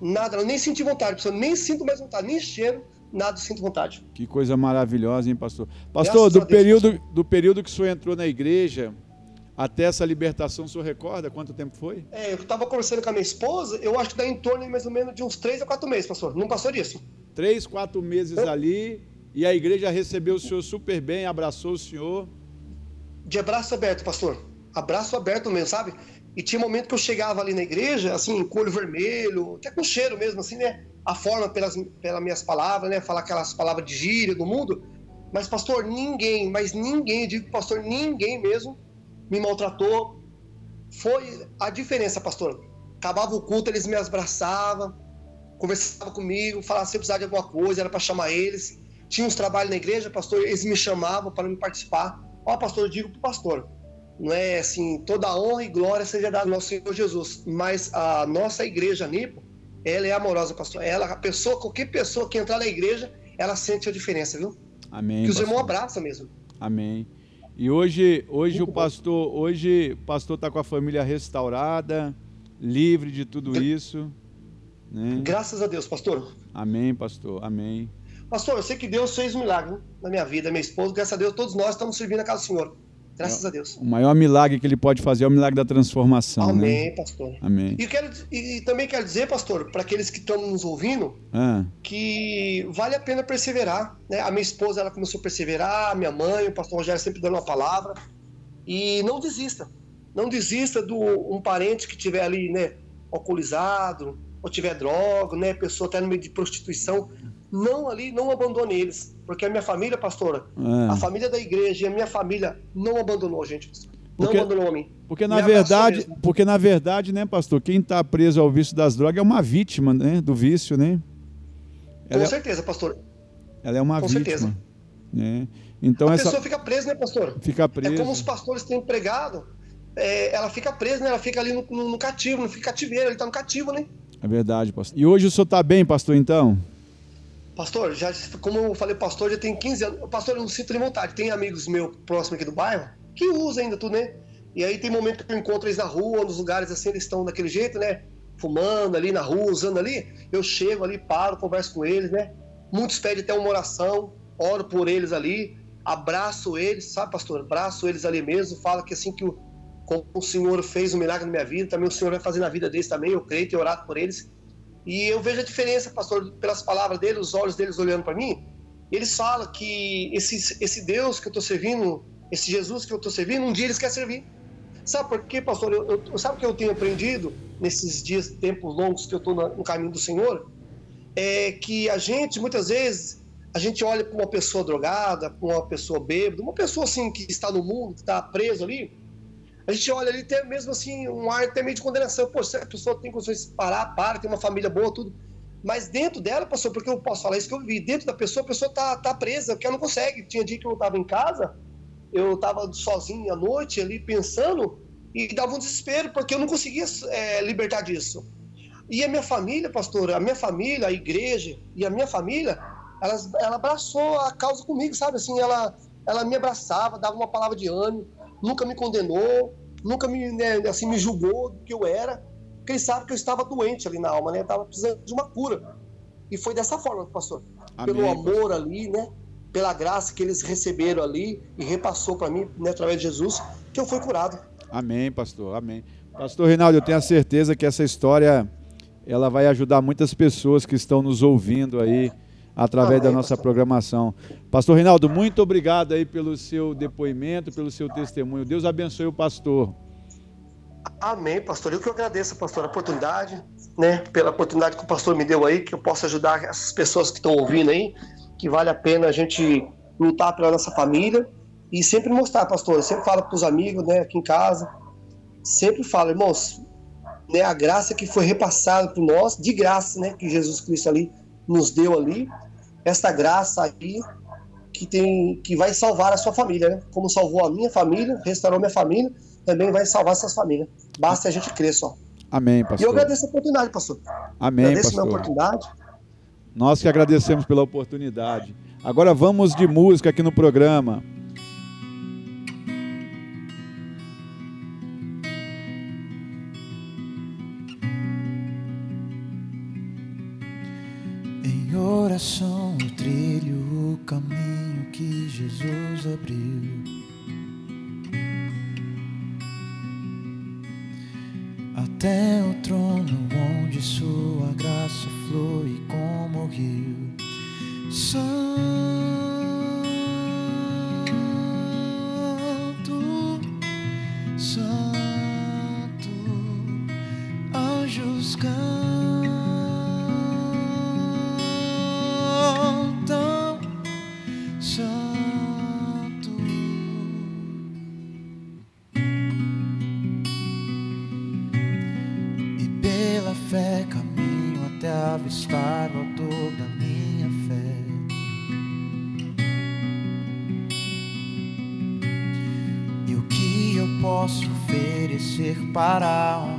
Nada, nem senti vontade, pastor, nem sinto mais vontade, nem cheiro, nada sinto vontade. Que coisa maravilhosa, hein, pastor? Pastor, do Deus, período, pastor. do período que o senhor entrou na igreja até essa libertação, o senhor recorda quanto tempo foi? É, eu estava conversando com a minha esposa, eu acho que dá em torno de mais ou menos de uns três a quatro meses, pastor. Não passou disso. Três, quatro meses eu... ali, e a igreja recebeu o senhor super bem, abraçou o senhor. De abraço aberto, pastor. Abraço aberto mesmo, sabe? E tinha momento que eu chegava ali na igreja, assim, com olho vermelho, até com cheiro mesmo, assim, né? A forma pelas, pelas minhas palavras, né? Falar aquelas palavras de gíria do mundo. Mas, pastor, ninguém, mas ninguém, digo, pastor, ninguém mesmo me maltratou. Foi a diferença, pastor. Acabava o culto, eles me abraçavam, conversavam comigo, falavam se eu precisava de alguma coisa, era para chamar eles. Tinha uns trabalhos na igreja, pastor, eles me chamavam para me participar. Ó, pastor, eu digo pro pastor, não é assim, toda honra e glória seja dada ao nosso Senhor Jesus, mas a nossa igreja Nipo, ela é amorosa, pastor. Ela, a pessoa, qualquer pessoa que entrar na igreja, ela sente a diferença, viu? Amém. Que os irmãos abraçam mesmo. Amém. E hoje, hoje o pastor, hoje o pastor está com a família restaurada, livre de tudo isso. Né? Graças a Deus, pastor. Amém, pastor. Amém. Pastor, eu sei que Deus fez um milagre na minha vida, minha esposa. Graças a Deus, todos nós estamos servindo a casa do Senhor. Graças é, a Deus. O maior milagre que ele pode fazer é o milagre da transformação. Né? Amém, né? pastor. Amém. E, quero, e, também quero dizer, pastor, para aqueles que estão nos ouvindo, ah. que vale a pena perseverar. Né? A minha esposa ela começou a perseverar, a minha mãe, o pastor Rogério sempre dando uma palavra. E não desista. Não desista do um parente que tiver ali, né, alcoolizado, ou tiver droga, né, pessoa até no meio de prostituição não ali, não abandone eles. Porque a minha família, pastora, é. a família da igreja e a minha família não abandonou a gente. Não porque, abandonou a mim. Porque na verdade, porque na verdade, né, pastor, quem está preso ao vício das drogas é uma vítima, né, do vício, né? Ela Com é, certeza, pastor. Ela é uma Com vítima. certeza. Né? Então a essa pessoa fica presa, né, pastor? Fica presa. É como os pastores têm pregado. É, ela fica presa, né? Ela fica ali no, no, no cativo, não fica cativeiro, ele está no cativo, né? É verdade, pastor. E hoje o senhor está bem, pastor, então? Pastor, já, como eu falei, pastor, já tem 15 anos. Pastor, eu não sinto nem vontade. Tem amigos meus próximos aqui do bairro que usam ainda tudo, né? E aí tem momento que eu encontro eles na rua, nos lugares assim, eles estão daquele jeito, né? Fumando ali na rua, usando ali. Eu chego ali, paro, converso com eles, né? Muitos pedem até uma oração, oro por eles ali, abraço eles, sabe, pastor? Abraço eles ali mesmo, falo que assim que o, o Senhor fez um milagre na minha vida, também o Senhor vai fazer na vida deles também, eu creio, tenho orado por eles. E eu vejo a diferença, pastor, pelas palavras dele, os olhos deles olhando para mim. Eles falam que esse, esse Deus que eu estou servindo, esse Jesus que eu estou servindo, um dia eles querem servir. Sabe por quê, pastor? Eu, eu, sabe o que eu tenho aprendido nesses dias, tempos longos que eu estou no caminho do Senhor? É que a gente, muitas vezes, a gente olha para uma pessoa drogada, para uma pessoa bêbada, uma pessoa assim que está no mundo, que está preso ali, a gente olha ali até mesmo assim, um ar até meio de condenação. Pô, se a pessoa tem condições de parar, para, tem uma família boa, tudo. Mas dentro dela, pastor, porque eu posso falar isso que eu vi, dentro da pessoa, a pessoa tá, tá presa, porque ela não consegue. Tinha dia que eu estava em casa, eu estava sozinho à noite ali pensando e dava um desespero, porque eu não conseguia é, libertar disso. E a minha família, pastor, a minha família, a igreja e a minha família, ela, ela abraçou a causa comigo, sabe? Assim, ela, ela me abraçava, dava uma palavra de ânimo, nunca me condenou, nunca me, né, assim, me julgou do que eu era, porque ele sabe que eu estava doente ali na alma, né? Eu estava precisando de uma cura. E foi dessa forma, pastor. Amém, Pelo amor ali, né? Pela graça que eles receberam ali e repassou para mim, né, através de Jesus, que eu fui curado. Amém, pastor. Amém. Pastor Reinaldo, eu tenho a certeza que essa história ela vai ajudar muitas pessoas que estão nos ouvindo aí através da nossa programação. Pastor Reinaldo, muito obrigado aí pelo seu depoimento, pelo seu testemunho. Deus abençoe o pastor. Amém, pastor. Eu que eu agradeço, pastor, a oportunidade, né? Pela oportunidade que o pastor me deu aí, que eu possa ajudar essas pessoas que estão ouvindo aí, que vale a pena a gente lutar pela nossa família e sempre mostrar, pastor. Eu sempre falo para os amigos, né, aqui em casa, sempre falo, irmãos, né, a graça que foi repassada por nós, de graça, né, que Jesus Cristo ali nos deu ali, esta graça aí que tem que vai salvar a sua família, né? Como salvou a minha família, restaurou minha família, também vai salvar essas famílias. Basta a gente crer só. Amém, E eu pastor. agradeço a oportunidade, pastor. Amém, agradeço a minha pastor. oportunidade. Nós que agradecemos pela oportunidade. Agora vamos de música aqui no programa. Em oração eu trilho o caminho que Jesus abriu. Até o trono onde sua graça flui como rio. Santo, Santo, anjos cantam, oferecer para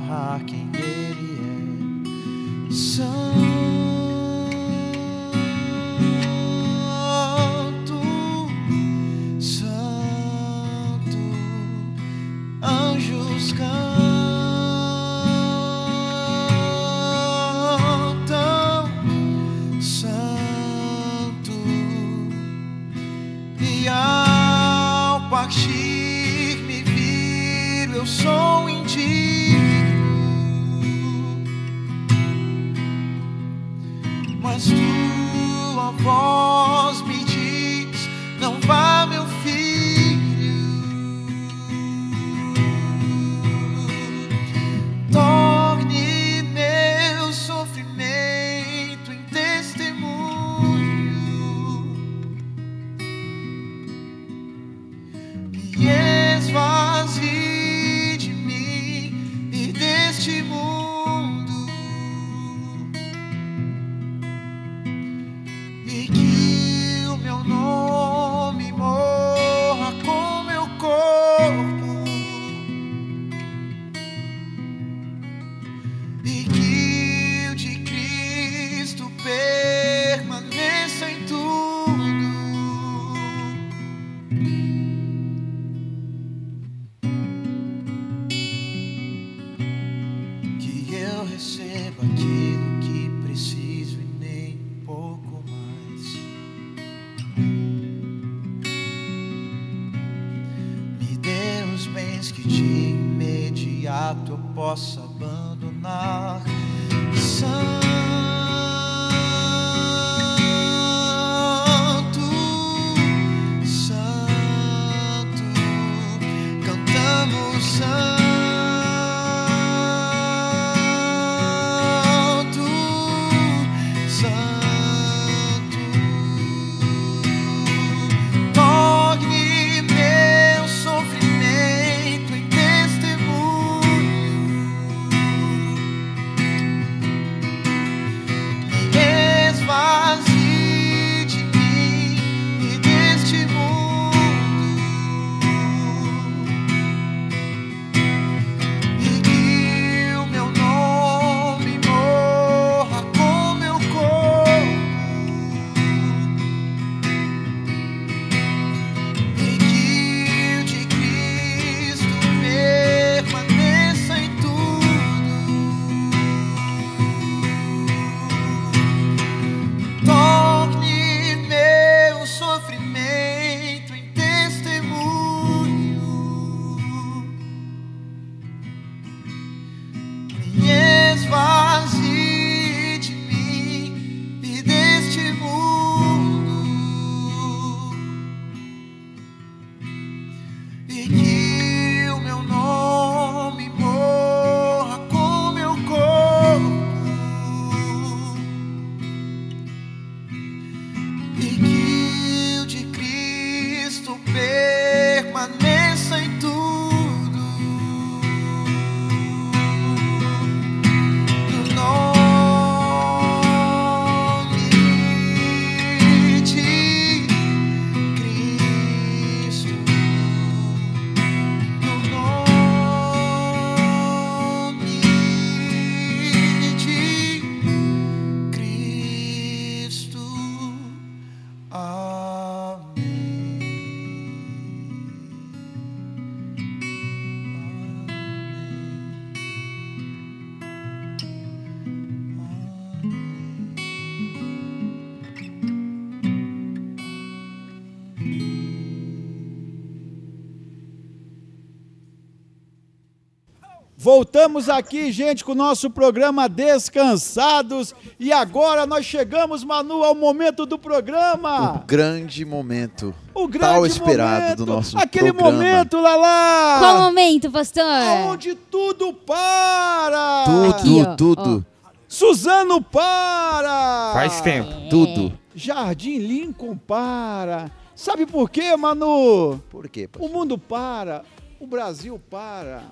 Voltamos aqui, gente, com o nosso programa Descansados. E agora nós chegamos, Manu, ao momento do programa. O grande momento. O grande Tal esperado momento, do nosso Aquele programa. momento, Lala. Qual momento, pastor? Onde tudo para. Tudo, Aqui, ó, tudo. Suzano para. Faz tempo. Tudo. Jardim Lincoln para. Sabe por quê, Manu? Por quê, O pastor? mundo para, o Brasil para.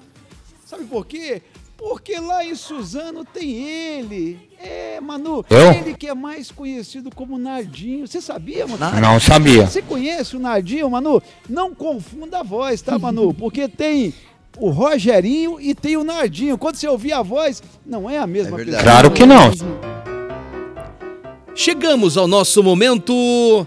Sabe por quê? Porque lá em Suzano tem ele. É, Manu, Eu? ele que é mais conhecido como Nardinho. Você sabia, Manu? Não sabia. Você conhece o Nardinho, Manu? Não confunda a voz, tá, Manu? Porque tem o Rogerinho e tem o Nardinho. Quando você ouvir a voz, não é a mesma É pessoa. Claro que não. Chegamos ao nosso momento.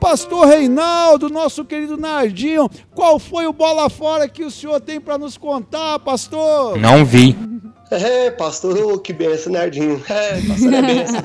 Pastor Reinaldo, nosso querido Nardinho, qual foi o bola fora que o senhor tem para nos contar, pastor? Não vi. <laughs> É, pastor, que benção, nerdinho. É, pastor, é benção.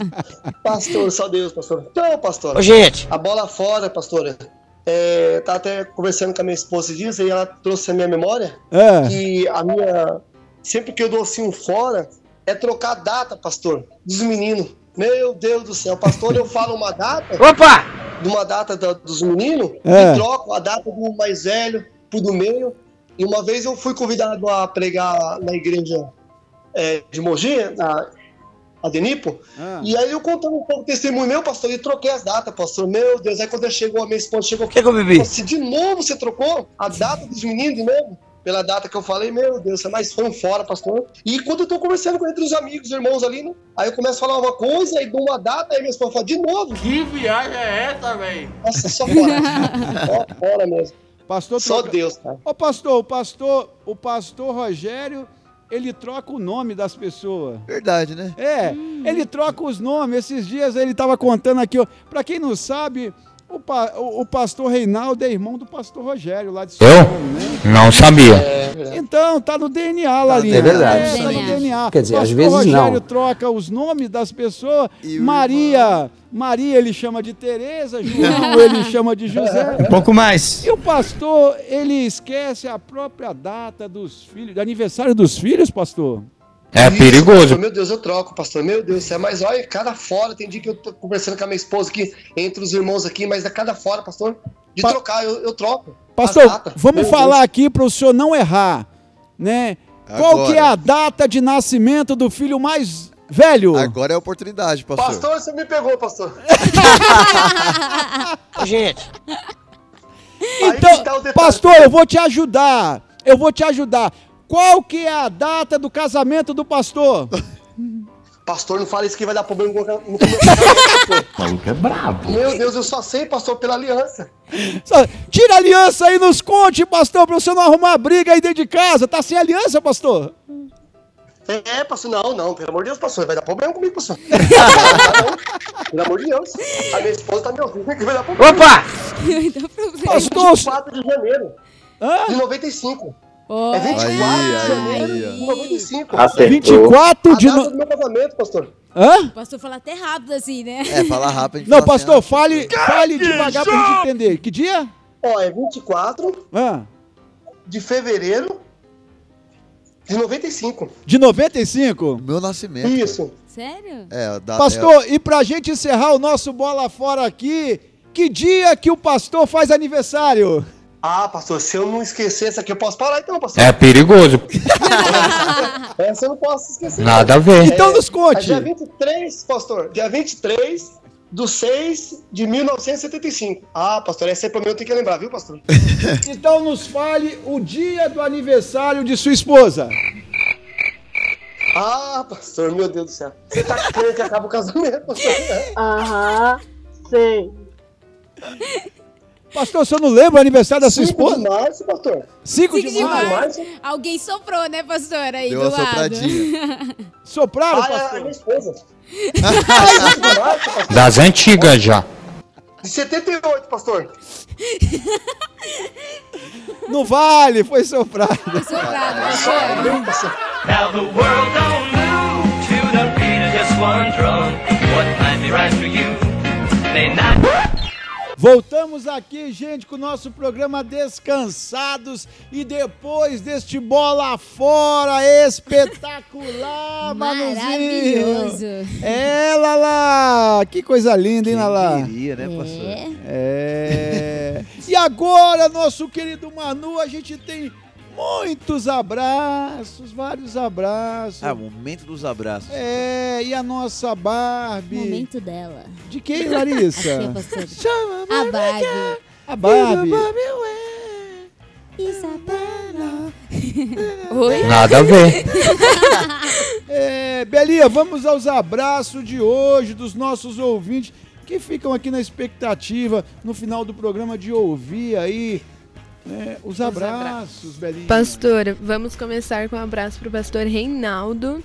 pastor, só Deus, pastor. Então, pastor, Ô, gente. a bola fora, pastora. É, tá até conversando com a minha esposa disso e ela trouxe a minha memória É. que a minha. Sempre que eu dou assim um fora, é trocar a data, pastor, dos meninos. Meu Deus do céu, pastor, eu falo uma data, Opa! De uma data da- dos meninos, É. e troco a data do mais velho pro do meio. E uma vez eu fui convidado a pregar na igreja é, de Mogi, na a Denipo, Ah. e aí eu contando um pouco do testemunho meu, pastor, e troquei as datas, pastor. Meu Deus, aí quando chegou a minha esposa, chegou O que, que eu bebi? se de novo você trocou a data dos meninos de novo? Pela data que eu falei, meu Deus, você é mais fã fora, pastor. E quando eu tô conversando com entre os amigos, irmãos ali, né? Aí eu começo a falar uma coisa e dou uma data, aí minha esposa fala, de novo? Que viagem é essa, velho? Nossa, só fora. <laughs> só fora mesmo. Pastor Só troca- Deus, cara. Ô pastor, o pastor, o pastor Rogério, ele troca o nome das pessoas. Verdade, né? É, ele troca os nomes. Esses dias ele estava contando aqui, ó. Pra quem não sabe, o, pa- o- o pastor Reinaldo é irmão do pastor Rogério, lá de São Eu? Paulo, né? Não sabia. Então, tá no DNA lá, Tá, é verdade. É, tá no DNA. DNA. Quer dizer, às pastor vezes Rogério não. troca os nomes das pessoas. E Maria, Maria ele chama de Tereza, João ele chama de José. <laughs> Um pouco mais. E o pastor, ele esquece a própria data dos filhos, do aniversário dos filhos, pastor? É Isso, perigoso. pastor, Meu Deus, eu troco, pastor. Meu Deus, céu. mas olha, cada fora, tem dia que eu tô conversando com a minha esposa aqui, entre os irmãos aqui, mas a cada fora, pastor, de Pa- trocar, eu, eu troco. Pastor, vamos Meu falar aqui para o senhor não errar, né? Qual que é a data de nascimento do filho mais velho? Agora é a oportunidade, Deus. pastor. Pastor, você me pegou, pastor. <laughs> Gente. Então, tá pastor, eu vou te ajudar. Eu vou te ajudar. Qual que é a data do casamento do pastor? Pastor, não fala isso que vai dar problema no meu casamento, pastor. maluco é brabo. Meu Deus, eu só sei, pastor, pela aliança. Tira a aliança aí e nos conte, pastor, para você não arrumar briga aí dentro de casa. Tá sem aliança, pastor? É, pastor, não, não, pelo amor de Deus, pastor, vai dar problema comigo, pastor. <laughs> Pelo amor de Deus. A minha esposa tá me ouvindo que vai dar problema. Opa! Pastor, 24 de janeiro hã? de 95. Ô, É 24 Aí, de aí, janeiro de 95. Acertou. 24 A de... data no- do meu casamento, pastor. Hã? O pastor fala até rápido assim, né? É, fala rápido. a gente Não, fala assim, pastor, ah, fale, fale devagar pra gente entender. Que dia? Ó, é 24 Hã? de fevereiro de 95. De 95? Meu nascimento. Isso. Sério? É, a data. Pastor, e pra gente encerrar o nosso bola fora aqui, que dia que o pastor faz aniversário? Ah, pastor, se eu não esquecer essa aqui, eu posso parar então, pastor. É perigoso. <laughs> Essa eu não posso esquecer. Nada a ver. Então nos É conte. dia 23, pastor. Dia 23 do 6 de 1975. Ah, pastor, essa aí pra mim eu tenho que lembrar, viu, pastor? <laughs> Então nos fale o dia do aniversário de sua esposa. Ah, pastor, meu Deus do céu. Você tá querendo que acabe o casamento, pastor? Aham, sei. <laughs> Pastor, o senhor não lembra o aniversário da sua 5 esposa? de março, pastor. 5 de Cinco de março. Alguém soprou, né, pastor? Aí Deu do uma lado. sopradinha. <laughs> Sopraram, Ah, é a pastor? minha esposa. 5 março, pastor. Das antigas já. De 78, pastor. <laughs> Não vale, foi soprado. Soprado, pastor. pastor. Now the world don't move to the beat of just one drum. What might be right for you may not. Voltamos aqui, gente, com o nosso programa Descansados e depois deste bola fora espetacular, <laughs> Manuzinho. Maravilhoso. É, Lala! Que coisa linda, hein, Lala? Queria, né, pastor? É. E agora, nosso querido Manu, a gente tem muitos abraços, vários abraços. Ah, momento dos abraços. É, e a nossa Barbie. Momento dela. De quem, Larissa? Pastor. A Barbie. A Barbie. Isabela. <laughs> Oi? Nada a ver. <laughs> É, Belinha, vamos aos abraços de hoje dos nossos ouvintes que ficam aqui na expectativa no final do programa de ouvir aí né, os abraços, Belinha. Pastor, vamos começar com um abraço pro pastor Reinaldo,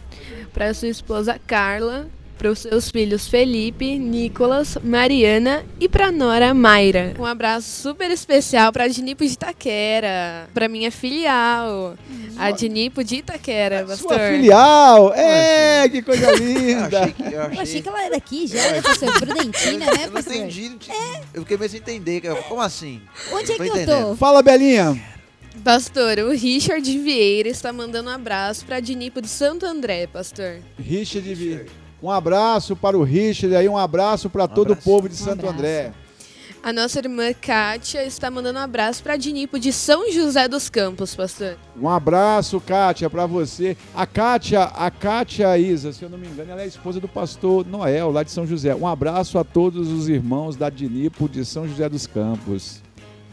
pra sua esposa Carla, para os seus filhos Felipe, Nicolas, Mariana e pra Nora Mayra. Um abraço super especial pra Dinipo de Itaquera, pra minha filial, a Dinipo de Itaquera, pastor. Sua filial, é, que coisa <laughs> linda. achei que- eu Eu achei achei- que ela era daqui já, né, pastor? Prudentina, né, <laughs> Eu não pastor? entendi, não tinha- eu fiquei meio sem entender. Como assim? Onde é que eu entendendo. tô? Fala, Belinha. Pastor, o Richard Vieira está mandando um abraço pra Dinipo de Santo André, pastor. Richard, Vi- um abraço para o Richard aí, um abraço para todo o abraço. povo de Um Santo abraço. André. A nossa irmã Kátia está mandando um abraço pra Dinipo de São José dos Campos, pastor. Um abraço, Kátia, para você. A Kátia, a Kátia Isa, se eu não me engano, ela é a esposa do pastor Noel, lá de São José. Um abraço a todos os irmãos da Dinipo de São José dos Campos.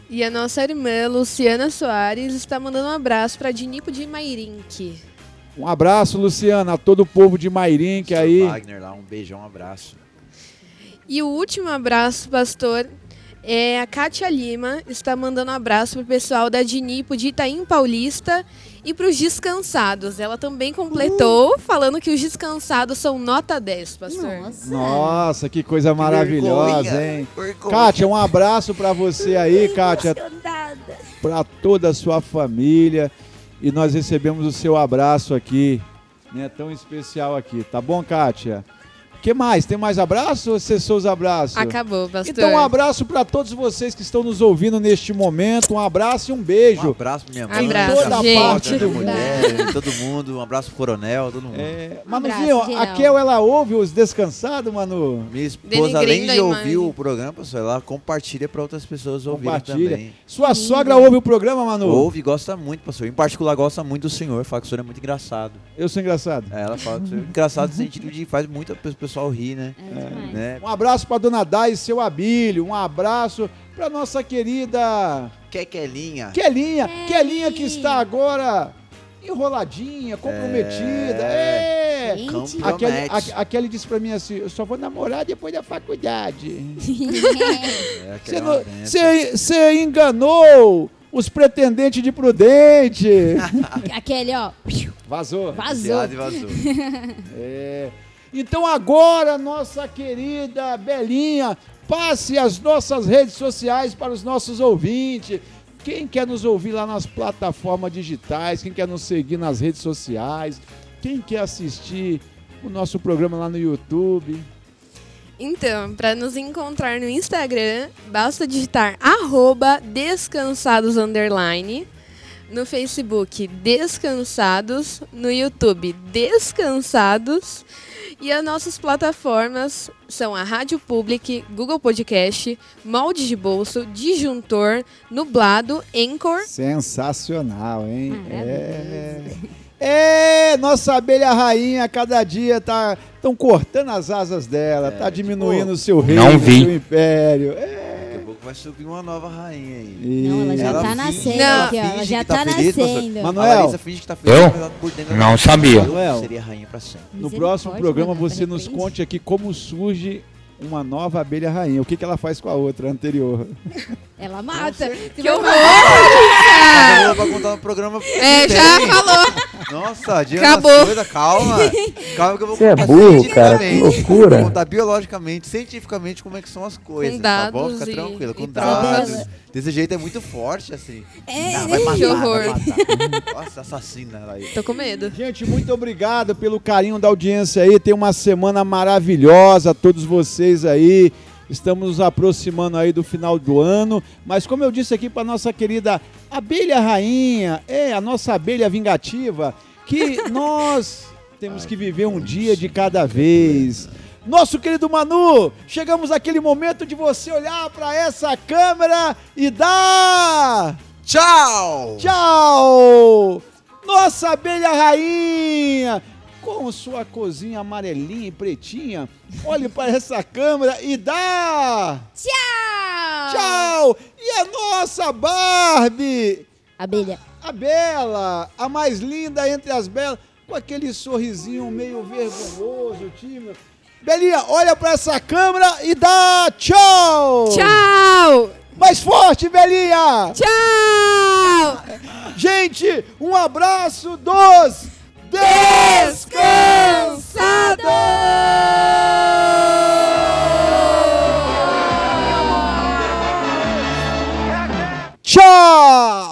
E a nossa irmã Luciana Soares está mandando um abraço pra Dinipo de Mairinque. Um abraço, Luciana, a todo o povo de Mairinque aí. Wagner lá, um beijão, um abraço. E o último abraço, pastor, é a Kátia Lima, está mandando um abraço pro pessoal da Dinipo de Itaim Paulista e pros descansados. Ela também completou falando que os descansados são nota 10, pastor. Nossa. Nossa, que coisa maravilhosa, hein? vergonha. Kátia, um abraço para você aí, Kátia, para toda a sua família. E nós recebemos o seu abraço aqui, né? Tão especial aqui. Tá bom, Kátia? Que mais? Tem mais abraço ou cessou os abraços? Acabou, pastor. Então, um abraço para todos vocês que estão nos ouvindo neste momento. Um abraço e um Um beijo. abraço pra minha mãe, Abraço, toda gente. parte do mulher, todo mundo. Um abraço pro coronel, todo mundo. É, Um abraço, Manuzinho, geral. a Kel, ela ouve os descansados, Manu? Minha esposa, além de ouvir o programa, pessoal, ela compartilha pra outras pessoas ouvirem Compartilha. também. Sua sogra ouve o programa, Manu? Ouve e gosta muito, pastor. Em particular, gosta muito do senhor. Fala que o senhor é muito engraçado. Eu sou engraçado. É, ela fala que o senhor é engraçado no sentido de faz muito o pessoal rir, né? É né? Um abraço para dona Dai e seu Abílio. Um abraço para nossa querida Kekelinha. Kelinha. Kelly. Kelinha que está agora enroladinha, comprometida. É. Gente. Campo A Kelly, promete. a, a Kelly disse pra mim assim: eu só vou namorar depois da faculdade. <laughs> É, Você você enganou os pretendentes de Prudente. <laughs> Aquele, ó. Vazou. Vazou. Vazou. <laughs> É. Então agora, nossa querida Belinha, passe as nossas redes sociais para os nossos ouvintes. Quem quer nos ouvir lá nas plataformas digitais, quem quer nos seguir nas redes sociais, quem quer assistir o nosso programa lá no YouTube. Então, para nos encontrar no Instagram, basta digitar arroba descansados underline, no Facebook Descansados, no YouTube Descansados e as nossas plataformas são a Rádio Public, Google Podcast, Molde de Bolso, Disjuntor, Nublado, Anchor Sensacional, hein? É. É, nossa abelha rainha, cada dia tá estão cortando as asas dela, tá diminuindo o seu reino, o seu império. É. Vai subir uma nova rainha aí. E- Não, ela já Ela tá nascendo Não. aqui, ó. Ela finge já que tá, tá feliz, nascendo. Manuel. A Larissa finge que tá feliz, Eu? Não ela sabia. Manuel. seria rainha pra sempre. No próximo Misericórdia, programa você nos conte aqui como surge uma nova abelha rainha. O que, que ela faz com a outra anterior? Ela mata. Que horror! Ah, pra contar no programa. É, já falou. Nossa, adianta Acabou. as coisas, calma. <laughs> Calma que eu vou Você é contar burro, cara, que loucura. Vou contar biologicamente, cientificamente como é que são as coisas, Com tá bom? dados Fica e- tranquilo, com dados. provas. Desse jeito é muito forte, assim. É, Ah, vai matar, Que horror. vai matar. <laughs> Nossa, assassina ela aí. Tô com medo. Gente, muito obrigado pelo carinho da audiência aí. Tem uma semana maravilhosa a todos vocês aí. Estamos nos aproximando aí do final do ano, mas como eu disse aqui para nossa querida abelha rainha, é a nossa abelha vingativa, que <laughs> nós temos que viver um dia de cada vez. Nosso querido Manu, chegamos àquele momento de você olhar para essa câmera e dar Tchau! Tchau! Nossa abelha rainha, com sua cozinha amarelinha e pretinha, olhe para essa câmera e dá! Tchau! Tchau! E a nossa Barbie, Abelha. a Bela, a mais linda entre as belas, com aquele sorrisinho meio vergonhoso, tímido. Belinha, olha para essa câmera e dá tchau! Tchau! Mais forte, Belinha! Tchau! Gente, um abraço dos descansado! Tchau!